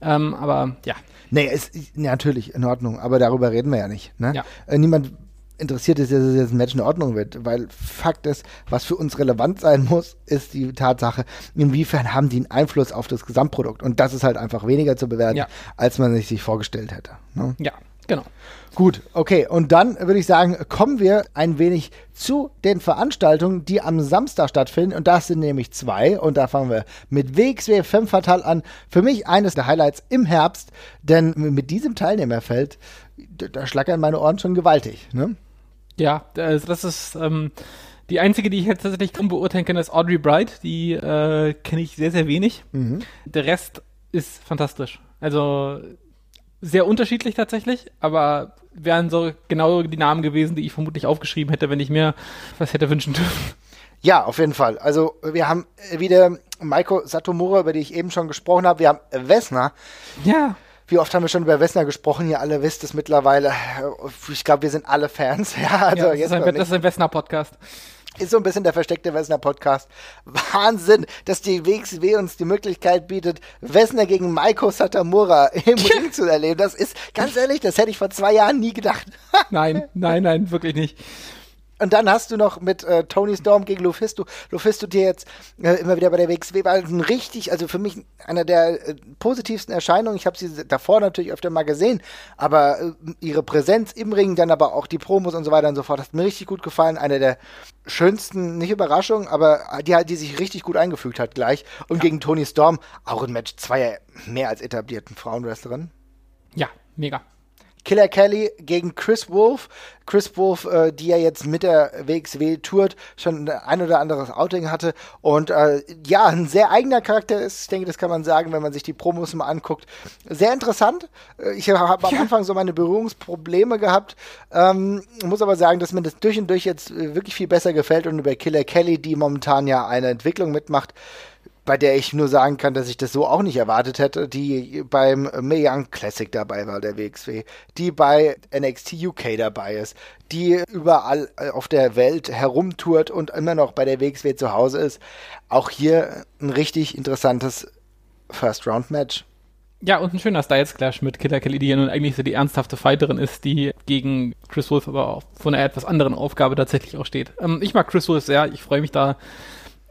Ähm, aber ja, Nee, ist natürlich in Ordnung, aber darüber reden wir ja nicht. Ne? Ja. Äh, niemand interessiert ist, dass es jetzt ein Match in Ordnung wird, weil Fakt ist, was für uns relevant sein muss, ist die Tatsache, inwiefern haben die einen Einfluss auf das Gesamtprodukt. Und das ist halt einfach weniger zu bewerten, Ja. als man sich, sich vorgestellt hätte. Ne? ja, genau. Gut, okay. Und dann würde ich sagen, kommen wir ein wenig zu den Veranstaltungen, die am Samstag stattfinden. Und das sind nämlich zwei. Und da fangen wir mit WXW Femme Fatale an. Für mich eines der Highlights im Herbst, denn mit diesem Teilnehmerfeld, da da schlackern meine Ohren schon gewaltig. Ne? Ja, also das ist ähm, die einzige, die ich jetzt tatsächlich kaum beurteilen kann, ist Audrey Bright. Die äh, kenne ich sehr, sehr wenig. Der Rest ist fantastisch. Also sehr unterschiedlich tatsächlich, aber wären so genau die Namen gewesen, die ich vermutlich aufgeschrieben hätte, wenn ich mir was hätte wünschen dürfen. Ja, auf jeden Fall. Also wir haben wieder Maiko Satomura, über die ich eben schon gesprochen habe. Wir haben Vesna, Ja, Wie oft haben wir schon über Wessner gesprochen? Ihr alle wisst es mittlerweile. Ich glaube, wir sind alle Fans. Ja, also ja, das, jetzt ist ein, das ist ein Wessner-Podcast. Ist so ein bisschen der versteckte Wessner Podcast. Wahnsinn, dass die WXW uns die Möglichkeit bietet, Wessner gegen Maiko Satamura im Ring zu erleben. Das ist, ganz ehrlich, das hätte ich vor zwei Jahren nie gedacht. nein, nein, nein, wirklich nicht. Und dann hast du noch mit äh, Tony Storm gegen Lufisto. Lufisto dir jetzt äh, immer wieder bei der WXW war ein richtig, also für mich einer der äh, positivsten Erscheinungen. Ich habe sie davor natürlich öfter mal gesehen, aber äh, ihre Präsenz im Ring, dann aber auch die Promos und so weiter und so fort, hat mir richtig gut gefallen. Eine der schönsten, nicht Überraschungen, aber die halt, die sich richtig gut eingefügt hat gleich. Und ja. gegen Tony Storm auch ein Match zweier mehr als etablierten Frauenwrestlerinnen. Ja, mega. Killer Kelly gegen Chris Wolf. Chris Wolf, äh, die ja jetzt mit der WXW tourt, schon ein oder anderes Outing hatte und äh, ja, ein sehr eigener Charakter ist. Ich denke, das kann man sagen, wenn man sich die Promos mal anguckt. Sehr interessant. Äh, ich habe am Anfang so meine Berührungsprobleme gehabt, ähm, muss aber sagen, dass mir das durch und durch jetzt äh, wirklich viel besser gefällt und über Killer Kelly, die momentan ja eine Entwicklung mitmacht, bei der ich nur sagen kann, dass ich das so auch nicht erwartet hätte, die beim Mae Young Classic dabei war, der WXW, die bei NXT UK dabei ist, die überall äh, auf der Welt herumtourt und immer noch bei der WXW zu Hause ist. Auch hier ein richtig interessantes First-Round-Match. Ja, und ein schöner Styles Clash mit Killer Kelly, die ja nun eigentlich so die ernsthafte Fighterin ist, die gegen Chris Wolf aber auch von einer etwas anderen Aufgabe tatsächlich auch steht. Ähm, ich mag Chris Wolf sehr, ich freue mich da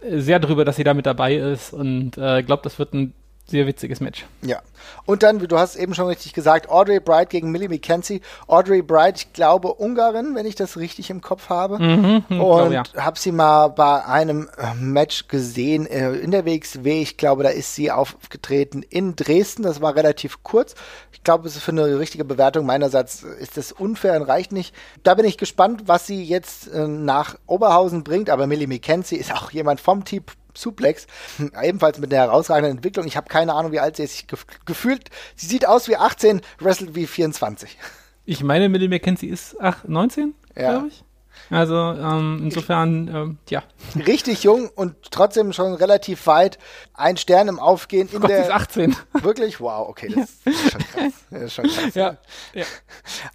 sehr drüber, dass sie da mit dabei ist und äh, glaube, das wird ein sehr witziges Match. Ja. Und dann, wie du hast eben schon richtig gesagt, Audrey Bright gegen Millie McKenzie. Audrey Bright, ich glaube Ungarin, wenn ich das richtig im Kopf habe. Mhm, und glaub, ja. habe sie mal bei einem äh, Match gesehen äh, in der WXW. Ich glaube, da ist sie aufgetreten in Dresden. Das war relativ kurz. Ich glaube, es ist für eine richtige Bewertung meinerseits ist das unfair und reicht nicht. Da bin ich gespannt, was sie jetzt äh, nach Oberhausen bringt. Aber Millie McKenzie ist auch jemand vom Team Suplex. Ebenfalls mit einer herausragenden Entwicklung. Ich habe keine Ahnung, wie alt sie ist. Gef gefühlt, sie sieht aus wie 18, wrestelt wie 24. Ich meine, Millie McKenzie ist ach, 19, ja. glaube ich. Also ähm, insofern, ähm, ja. Richtig jung und trotzdem schon relativ weit. Ein Stern im Aufgehen in Gott, der. Ist 18. Wirklich? Wow, okay, das ja. ist schon krass. Das ist schon krass. ja. ja.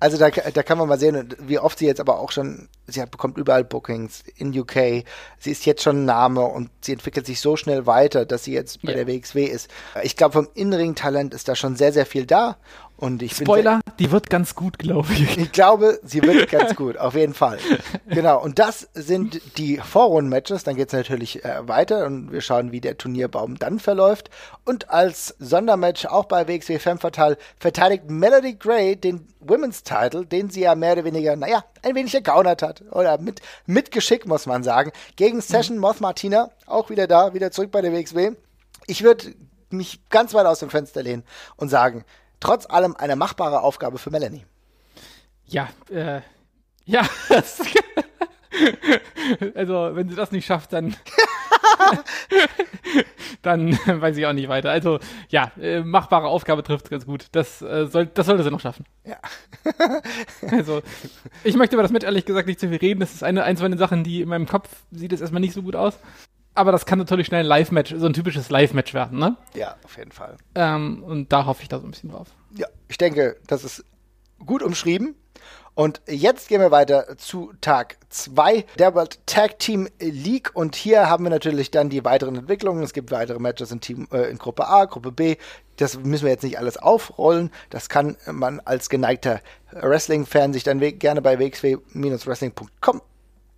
Also da, da kann man mal sehen, wie oft sie jetzt aber auch schon, sie hat, bekommt überall Bookings in UK. Sie ist jetzt schon ein Name und sie entwickelt sich so schnell weiter, dass sie jetzt bei ja. der WXW ist. Ich glaube, vom Innenring-Talent ist da schon sehr, sehr viel da und ich Spoiler, die wird ganz gut, glaube ich. Ich glaube, sie wird ganz gut, auf jeden Fall. Genau, und das sind die Vorrunden-Matches. Dann geht es natürlich äh, weiter und wir schauen, wie der Turnierbaum dann verläuft. Und als Sondermatch auch bei WXW Femme Fatale verteidigt Melody Gray den Women's Title, den sie ja mehr oder weniger, naja, ein wenig ergaunert hat. Oder mit, mit Geschick, muss man sagen. Gegen Session mhm. Moth Martina, auch wieder da, wieder zurück bei der WXW. Ich würde mich ganz weit aus dem Fenster lehnen und sagen, trotz allem eine machbare Aufgabe für Melanie. Ja, äh, ja. also, wenn sie das nicht schafft, dann. dann weiß ich auch nicht weiter. Also, ja, äh, machbare Aufgabe trifft ganz gut. Das, äh, soll, das sollte sie noch schaffen. Ja. also, ich möchte über das Match ehrlich gesagt nicht zu viel reden. Das ist eine, eins von den Sachen, die in meinem Kopf sieht es erstmal nicht so gut aus aber das kann natürlich schnell ein Live-Match, so ein typisches Live-Match werden, ne? Ja, auf jeden Fall. Ähm, und da hoffe ich da so ein bisschen drauf. Ja, ich denke, das ist gut umschrieben. Und jetzt gehen wir weiter zu Tag 2 der World Tag Team League. Und hier haben wir natürlich dann die weiteren Entwicklungen. Es gibt weitere Matches in, Team, äh, in Gruppe A, Gruppe B. Das müssen wir jetzt nicht alles aufrollen. Das kann man als geneigter Wrestling-Fan sich dann gerne bei wxw-wrestling.com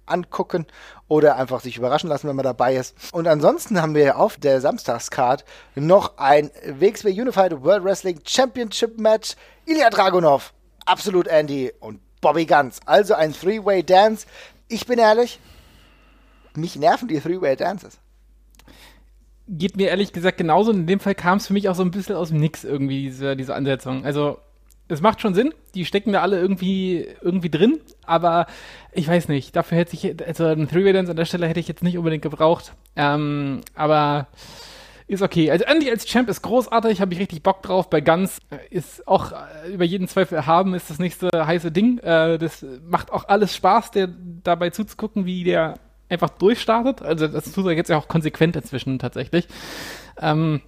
angucken oder einfach sich überraschen lassen, wenn man dabei ist. Und ansonsten haben wir auf der Samstagscard noch ein WXW Unified World Wrestling Championship Match. Ilya Dragunov, Absolut Andy und Bobby Guns. Also ein Three-Way Dance. Ich bin ehrlich, mich nerven die Three-Way Dances. Geht mir ehrlich gesagt genauso. In dem Fall kam es für mich auch so ein bisschen aus dem Nix irgendwie, diese, diese Ansetzung. Also es macht schon Sinn, die stecken da alle irgendwie, irgendwie drin, aber ich weiß nicht, dafür hätte ich, also ein Three-Way-Dance an der Stelle hätte ich jetzt nicht unbedingt gebraucht, ähm, aber ist okay. Also Andy als Champ ist großartig, habe ich richtig Bock drauf. Bei Guns ist auch äh, über jeden Zweifel erhaben, ist das nächste heiße Ding. Äh, das macht auch alles Spaß, der dabei zuzugucken, wie der einfach durchstartet. Also das tut er jetzt ja auch konsequent inzwischen tatsächlich. Ähm,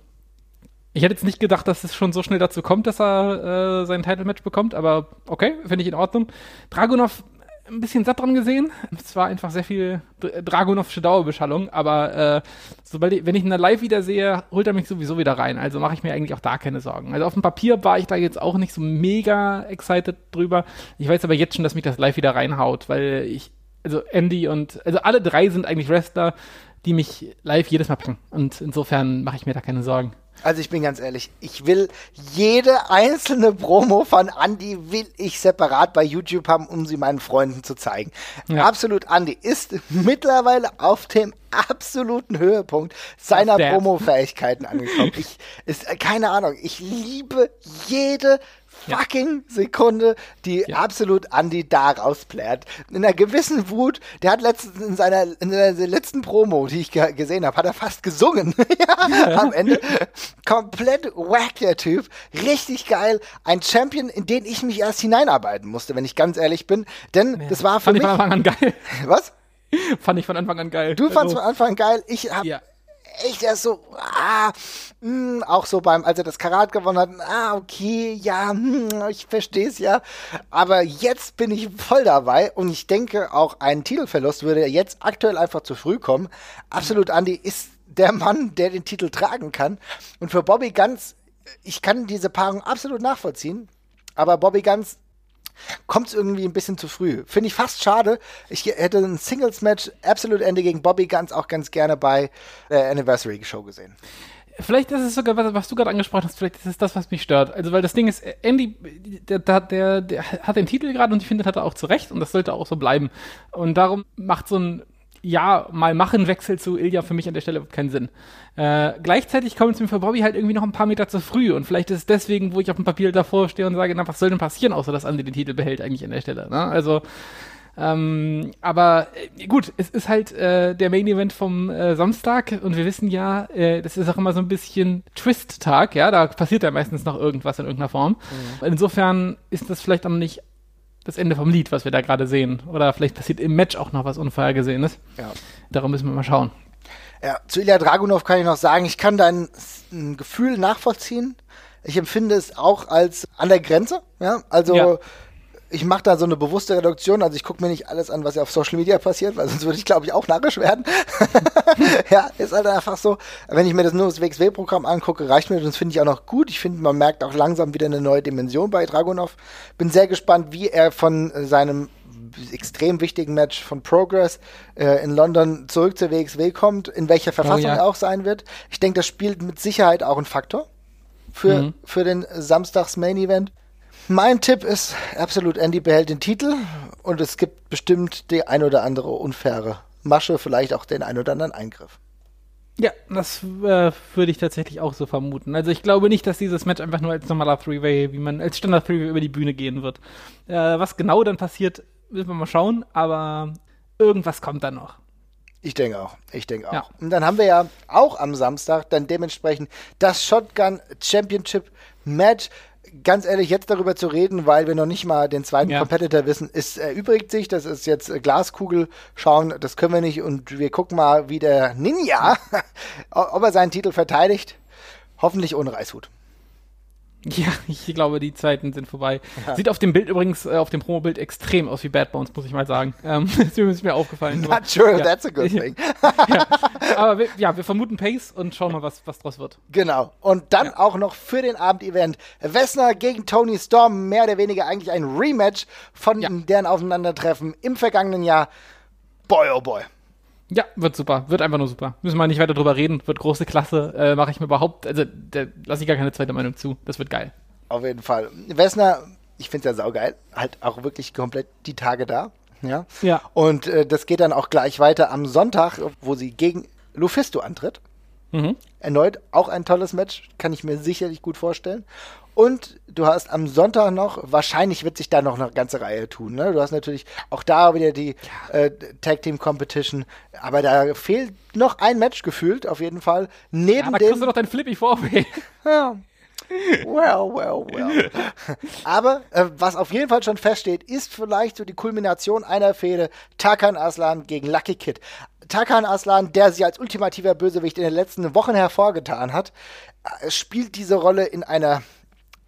Ich hätte jetzt nicht gedacht, dass es schon so schnell dazu kommt, dass er äh, sein Title-Match bekommt, aber okay, finde ich in Ordnung. Dragunov ein bisschen satt dran gesehen. Es war einfach sehr viel Dragonovsche Dauerbeschallung, aber äh, sobald wenn ich ihn dann live wieder sehe, holt er mich sowieso wieder rein. Also mache ich mir eigentlich auch da keine Sorgen. Also auf dem Papier war ich da jetzt auch nicht so mega excited drüber. Ich weiß aber jetzt schon, dass mich das live wieder reinhaut, weil ich, also Andy und, also alle drei sind eigentlich Wrestler, die mich live jedes Mal packen. Und insofern mache ich mir da keine Sorgen. Also ich bin ganz ehrlich, ich will jede einzelne Promo von Andy will ich separat bei YouTube haben, um sie meinen Freunden zu zeigen. Ja. Absolut Andy ist mittlerweile auf dem absoluten Höhepunkt seiner Promo-Fähigkeiten angekommen. Ich ist keine Ahnung, ich liebe jede fucking ja. Sekunde, die ja. absolut Andy da rausplärt. In einer gewissen Wut, der hat letztens in seiner, in seiner letzten Promo, die ich gesehen habe, hat er fast gesungen. ja, am Ende. Komplett wack, der Typ. Richtig geil. Ein Champion, in den ich mich erst hineinarbeiten musste, wenn ich ganz ehrlich bin. Denn das war für Fand mich. Fand ich von Anfang an geil. Was? Fand ich von Anfang an geil. Du fandst also, von Anfang an geil. Ich hab ja echt erst so, ah, mh, hm, auch so beim, als er das Karat gewonnen hat, ah, okay, ja, mh, hm, ich verstehe es ja. Aber jetzt bin ich voll dabei und ich denke, auch ein Titelverlust würde jetzt aktuell einfach zu früh kommen. Absolut, Andy ist der Mann, der den Titel tragen kann. Und für Bobby Ganz, ich kann diese Paarung absolut nachvollziehen. Aber Bobby Ganz kommt es irgendwie ein bisschen zu früh. Finde ich fast schade. Ich hätte ein Singles-Match Absolute Ende gegen Bobby ganz auch ganz gerne bei der Anniversary Show gesehen. Vielleicht ist es sogar, was, was du gerade angesprochen hast, vielleicht ist es das, was mich stört. Also, weil das Ding ist, Andy, der, der, der hat den Titel gerade und ich finde, das hat er auch zu Recht und das sollte auch so bleiben. Und darum macht so ein ja, mal machen Wechsel zu Ilya für mich an der Stelle keinen Sinn. Äh, gleichzeitig kommt es mir für Bobby halt irgendwie noch ein paar Meter zu früh und vielleicht ist es deswegen, wo ich auf dem Papier davor stehe und sage, na, was soll denn passieren, außer dass Andi den Titel behält eigentlich an der Stelle. Ne? Also, ähm, aber äh, gut, es ist halt äh, der Main Event vom äh, Samstag und wir wissen ja, äh, das ist auch immer so ein bisschen Twist-Tag, ja, da passiert ja meistens noch irgendwas in irgendeiner Form. Mhm. Insofern ist das vielleicht auch nicht das Ende vom Lied, was wir da gerade sehen. Oder vielleicht passiert im Match auch noch was Unvorhergesehenes. Ja. Darum müssen wir mal schauen. Ja, zu Ilya Dragunov kann ich noch sagen, ich kann dein Gefühl nachvollziehen. Ich empfinde es auch als an der Grenze. Ja, also ja ich mache da so eine bewusste Reduktion. Also ich gucke mir nicht alles an, was ja auf Social Media passiert, weil sonst würde ich, glaube ich, auch narrisch werden. ja, ist halt einfach so. Wenn ich mir das nur das WXW-Programm angucke, reicht mir das, finde ich auch noch gut. Ich finde, man merkt auch langsam wieder eine neue Dimension bei Dragunov. Bin sehr gespannt, wie er von seinem extrem wichtigen Match von Progress äh, in London zurück zur WXW kommt, in welcher oh Verfassung oh, ja. er auch sein wird. Ich denke, das spielt mit Sicherheit auch ein Faktor für, mhm. für den Samstags Main Event. Mein Tipp ist absolut, Andy behält den Titel und es gibt bestimmt die ein oder andere unfaire Masche, vielleicht auch den ein oder anderen Eingriff. Ja, das äh, würde ich tatsächlich auch so vermuten. Also ich glaube nicht, dass dieses Match einfach nur als normaler Three-Way, wie man als Standard Three-Way über die Bühne gehen wird. Äh, was genau dann passiert, müssen wir mal schauen, aber irgendwas kommt dann noch. Ich denke auch. Ich denke auch. Ja. Und dann haben wir ja auch am Samstag dann dementsprechend das Shotgun Championship Match ganz ehrlich, jetzt darüber zu reden, weil wir noch nicht mal den zweiten ja. Competitor wissen, ist erübrigt sich. Das ist jetzt Glaskugel schauen, das können wir nicht. Und wir gucken mal, wie der Ninja, ob er seinen Titel verteidigt. Hoffentlich ohne Reishut. Ja, ich glaube, die Zeiten sind vorbei. Ja. Sieht auf dem Bild übrigens, äh, auf dem Promo-Bild extrem aus wie Bad Bones, muss ich mal sagen. Ähm, das ist mir aufgefallen. Not sure, ja. that's a good thing. ja. Aber wir, ja, wir vermuten Pace und schauen mal, was, was draus wird. Genau. Und dann ja. auch noch für den Abend-Event Wessner gegen Tony Storm, mehr oder weniger eigentlich ein Rematch von deren Aufeinandertreffen im vergangenen Jahr. Boy, oh boy. Ja, wird super. Wird einfach nur super. Müssen wir nicht weiter drüber reden. Wird große Klasse. Äh, Mache ich mir überhaupt, also da lasse ich gar keine zweite Meinung zu. Das wird geil. Auf jeden Fall. Wessner, ich finde es ja saugeil. Halt auch wirklich komplett die Tage da. Ja. ja. Und äh, das geht dann auch gleich weiter am Sonntag, wo sie gegen Lufisto antritt. Mhm. Erneut auch ein tolles Match, kann ich mir sicherlich gut vorstellen. Und du hast am Sonntag noch, wahrscheinlich wird sich da noch eine ganze Reihe tun. Ne? Du hast natürlich auch da wieder die äh, Tag Team Competition, aber da fehlt noch ein Match gefühlt, auf jeden Fall. Neben ja, aber dem. kriegst du doch dein Flippy vor. ja. Well, well, well. Aber äh, was auf jeden Fall schon feststeht, ist vielleicht so die Kulmination einer Fehde Takan Aslan gegen Lucky Kid. Takan Aslan, der sich als ultimativer Bösewicht in den letzten Wochen hervorgetan hat, äh, spielt diese Rolle in einer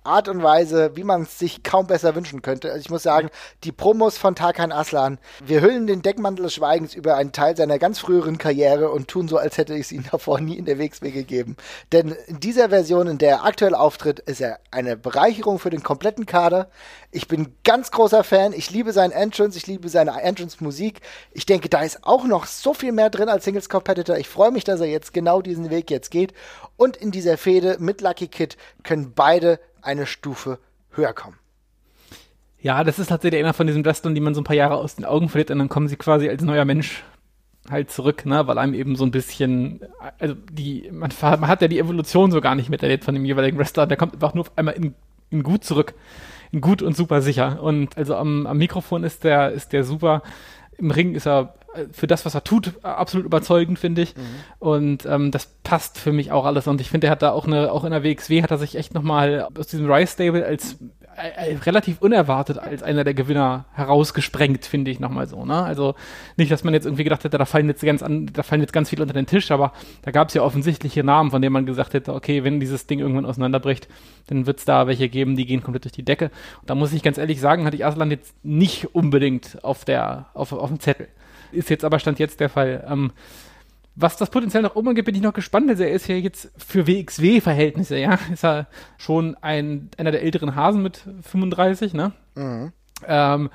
Art und Weise, wie man es sich kaum besser wünschen könnte. Also ich muss sagen, die Promos von Tarkan Aslan, wir hüllen den Deckmantel des Schweigens über einen Teil seiner ganz früheren Karriere und tun so, als hätte ich es ihm davor nie in der WXW gegeben. Denn in dieser Version, in der er aktuell auftritt, ist er eine Bereicherung für den kompletten Kader. Ich bin ganz großer Fan. Ich liebe seinen Entrance. Ich liebe seine Entrance-Musik. Ich denke, da ist auch noch so viel mehr drin als Singles Competitor. Ich freue mich, dass er jetzt genau diesen Weg jetzt geht. Und in dieser Fehde mit Lucky Kid können beide eine Stufe höher kommen. Ja, das ist tatsächlich einer von diesen Wrestlern, die man so ein paar Jahre aus den Augen verliert und dann kommen sie quasi als neuer Mensch halt zurück, ne, weil einem eben so ein bisschen, also die, man, man hat ja die Evolution so gar nicht miterlebt von dem jeweiligen Wrestler, der kommt einfach nur einmal in, in gut zurück, in gut und super sicher und also am, am Mikrofon ist der, ist der super, im Ring ist er für das, was er tut, absolut überzeugend, finde ich. Mhm. Und ähm, das passt für mich auch alles. Und ich finde, er hat da auch eine, auch in der WXW hat er sich echt nochmal aus diesem Rice Stable als äh, äh, relativ unerwartet als einer der Gewinner herausgesprengt, finde ich nochmal so. Ne? Also nicht, dass man jetzt irgendwie gedacht hätte, da fallen jetzt ganz an, da fallen jetzt ganz viel unter den Tisch, aber da gab es ja offensichtliche Namen, von denen man gesagt hätte, okay, wenn dieses Ding irgendwann auseinanderbricht, dann wird es da welche geben, die gehen komplett durch die Decke. Und da muss ich ganz ehrlich sagen, hatte ich Aslan jetzt nicht unbedingt auf der, auf, auf dem Zettel. Ist jetzt aber Stand jetzt der Fall. Ähm, was das Potenzial nach oben angeht, bin ich noch gespannt. Also er ist ja jetzt für WXW-Verhältnisse, ja, ist er schon ein, einer der älteren Hasen mit 35, ne? Mhm. Ähm,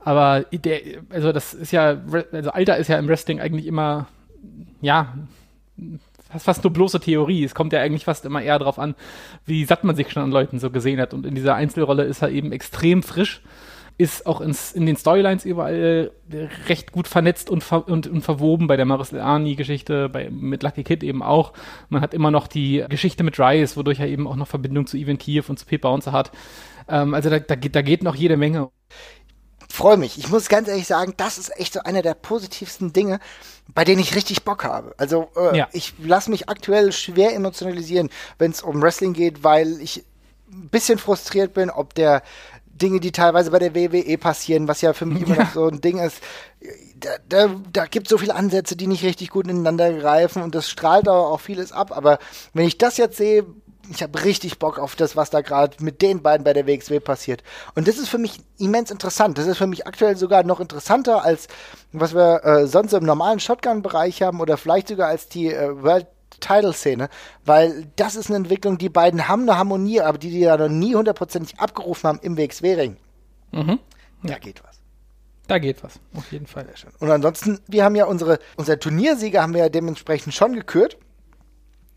aber der, also das ist ja, also Alter ist ja im Wrestling eigentlich immer, ja, fast, fast nur bloße Theorie. Es kommt ja eigentlich fast immer eher darauf an, wie satt man sich schon an Leuten so gesehen hat. Und in dieser Einzelrolle ist er eben extrem frisch ist auch ins, in den Storylines überall äh, recht gut vernetzt und, ver und, und verwoben, bei der Maris Arni-Geschichte, mit Lucky Kid eben auch. Man hat immer noch die Geschichte mit Rice, wodurch er eben auch noch Verbindung zu Even Kiev und zu Pete Bouncer hat. Ähm, also da, da, da geht noch jede Menge freue mich. Ich muss ganz ehrlich sagen, das ist echt so einer der positivsten Dinge, bei denen ich richtig Bock habe. Also äh, ja. ich lasse mich aktuell schwer emotionalisieren, wenn es um Wrestling geht, weil ich ein bisschen frustriert bin, ob der Dinge, die teilweise bei der WWE passieren, was ja für mich ja. immer noch so ein Ding ist. Da, da, da gibt es so viele Ansätze, die nicht richtig gut ineinander greifen und das strahlt aber auch vieles ab. Aber wenn ich das jetzt sehe, ich habe richtig Bock auf das, was da gerade mit den beiden bei der WXW passiert. Und das ist für mich immens interessant. Das ist für mich aktuell sogar noch interessanter als was wir äh, sonst im normalen Shotgun-Bereich haben oder vielleicht sogar als die äh, World Title-Szene, weil das ist eine Entwicklung, die beiden haben eine Harmonie, aber die die ja noch nie hundertprozentig abgerufen haben im WXW-Ring. Mhm. Da ja. geht was. Da geht was, auf jeden Fall. Und ansonsten, wir haben ja unsere, unser Turniersieger haben wir ja dementsprechend schon gekürt.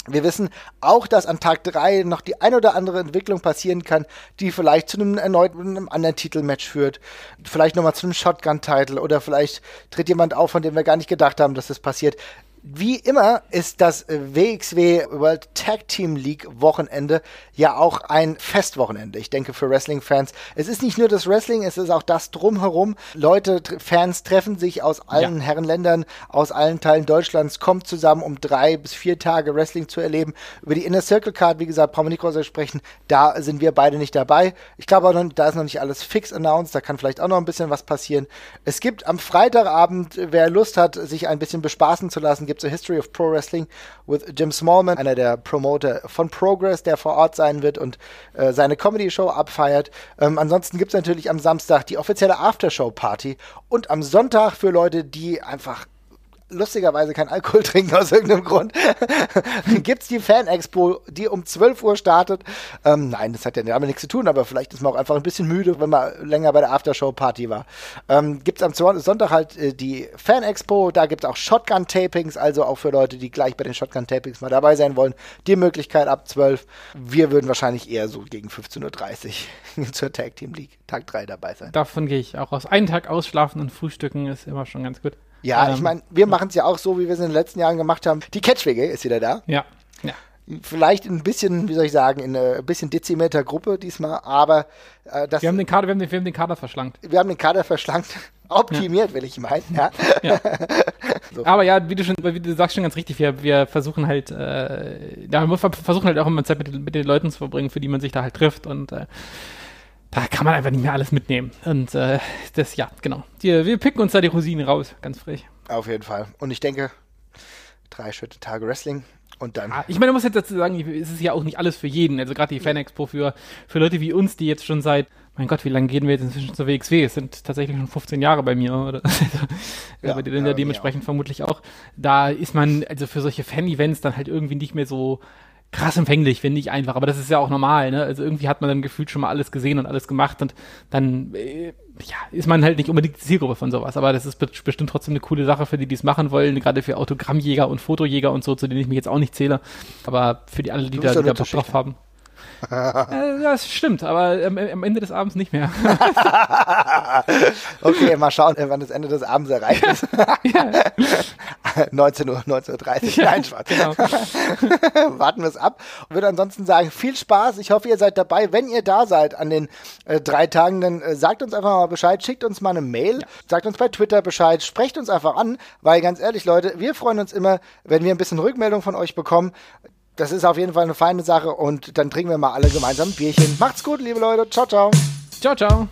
Wir wissen auch, dass an Tag 3 noch die ein oder andere Entwicklung passieren kann, die vielleicht zu einem erneuten einem anderen Titelmatch führt. Vielleicht nochmal zu einem Shotgun-Title oder vielleicht tritt jemand auf, von dem wir gar nicht gedacht haben, dass das passiert. Wie immer ist das WXW World Tag Team League Wochenende ja auch ein Festwochenende. Ich denke für Wrestling-Fans. Es ist nicht nur das Wrestling, es ist auch das drumherum. Leute, Fans treffen sich aus allen ja. Herrenländern, aus allen Teilen Deutschlands, kommen zusammen, um drei bis vier Tage Wrestling zu erleben. Über die Inner Circle Card, wie gesagt, brauchen wir nicht groß sprechen. Da sind wir beide nicht dabei. Ich glaube auch noch, da ist noch nicht alles fix announced. Da kann vielleicht auch noch ein bisschen was passieren. Es gibt am Freitagabend, wer Lust hat, sich ein bisschen bespaßen zu lassen, gibt es A History of Pro Wrestling with Jim Smallman, einer der Promoter von Progress, der vor Ort sein wird und äh, seine Comedy-Show abfeiert. Ähm, ansonsten gibt es natürlich am Samstag die offizielle Aftershow-Party und am Sonntag für Leute, die einfach lustigerweise kein Alkohol trinken aus irgendeinem Grund, gibt es die Fan-Expo, die um 12 Uhr startet. Ähm, nein, das hat ja damit nichts zu tun, aber vielleicht ist man auch einfach ein bisschen müde, wenn man länger bei der Aftershow-Party war. Ähm, gibt es am Sonntag halt äh, die Fan-Expo, da gibt es auch Shotgun-Tapings, also auch für Leute, die gleich bei den Shotgun-Tapings mal dabei sein wollen, die Möglichkeit ab 12. Wir würden wahrscheinlich eher so gegen 15.30 Uhr zur Tag Team League Tag 3 dabei sein. Davon gehe ich auch aus. Einen Tag ausschlafen und frühstücken ist immer schon ganz gut. Ja, ähm, ich meine, wir machen es ja auch so, wie wir es in den letzten Jahren gemacht haben. Die Catch-WG ist wieder da. Ja. ja. vielleicht ein bisschen, wie soll ich sagen, in ein bisschen dezimierter Gruppe diesmal, aber äh, das. Wir haben den Kader, wir haben den, wir haben den Kader verschlankt. Wir haben den Kader verschlankt. Optimiert, ja. will ich meinen, ja. ja. so. Aber ja, wie du schon, wie du sagst schon ganz richtig, wir, wir versuchen halt, äh, ja, wir versuchen halt auch immer Zeit mit, mit den Leuten zu verbringen, für die man sich da halt trifft und äh, da kann man einfach nicht mehr alles mitnehmen. Und äh, das, ja, genau. Die, wir picken uns da die Rosinen raus, ganz frech. Auf jeden Fall. Und ich denke, drei Schritte Tage Wrestling und dann. Ah, ich meine, man muss jetzt dazu sagen, es ist ja auch nicht alles für jeden. Also gerade die Fan-Expo für, für Leute wie uns, die jetzt schon seit, mein Gott, wie lange gehen wir jetzt inzwischen zur WXW? Es sind tatsächlich schon 15 Jahre bei mir, oder? ja, bei denen ja dementsprechend vermutlich auch. Da ist man, also für solche Fan-Events dann halt irgendwie nicht mehr so krass empfänglich, finde ich einfach. Aber das ist ja auch normal, ne? Also irgendwie hat man dann gefühlt schon mal alles gesehen und alles gemacht und dann äh, ja, ist man halt nicht unbedingt die Zielgruppe von sowas. Aber das ist bestimmt trotzdem eine coole Sache für die, die es machen wollen, gerade für Autogrammjäger und Fotojäger und so, zu denen ich mich jetzt auch nicht zähle. Aber für die alle, die da, die da Bock drauf haben äh, das stimmt, aber ähm, am Ende des Abends nicht mehr. okay, mal schauen, wann das Ende des Abends erreicht ist. 19 Uhr, 19.30 Uhr. Ja, Nein, Spaß. Genau. Warten wir es ab. Und würde ansonsten sagen, viel Spaß. Ich hoffe, ihr seid dabei. Wenn ihr da seid an den äh, drei Tagen, dann äh, sagt uns einfach mal Bescheid, schickt uns mal eine Mail, ja. sagt uns bei Twitter Bescheid, sprecht uns einfach an, weil ganz ehrlich, Leute, wir freuen uns immer, wenn wir ein bisschen Rückmeldung von euch bekommen. Das ist auf jeden Fall eine feine Sache und dann trinken wir mal alle gemeinsam ein Bierchen. Macht's gut, liebe Leute. Ciao, ciao. Ciao, ciao.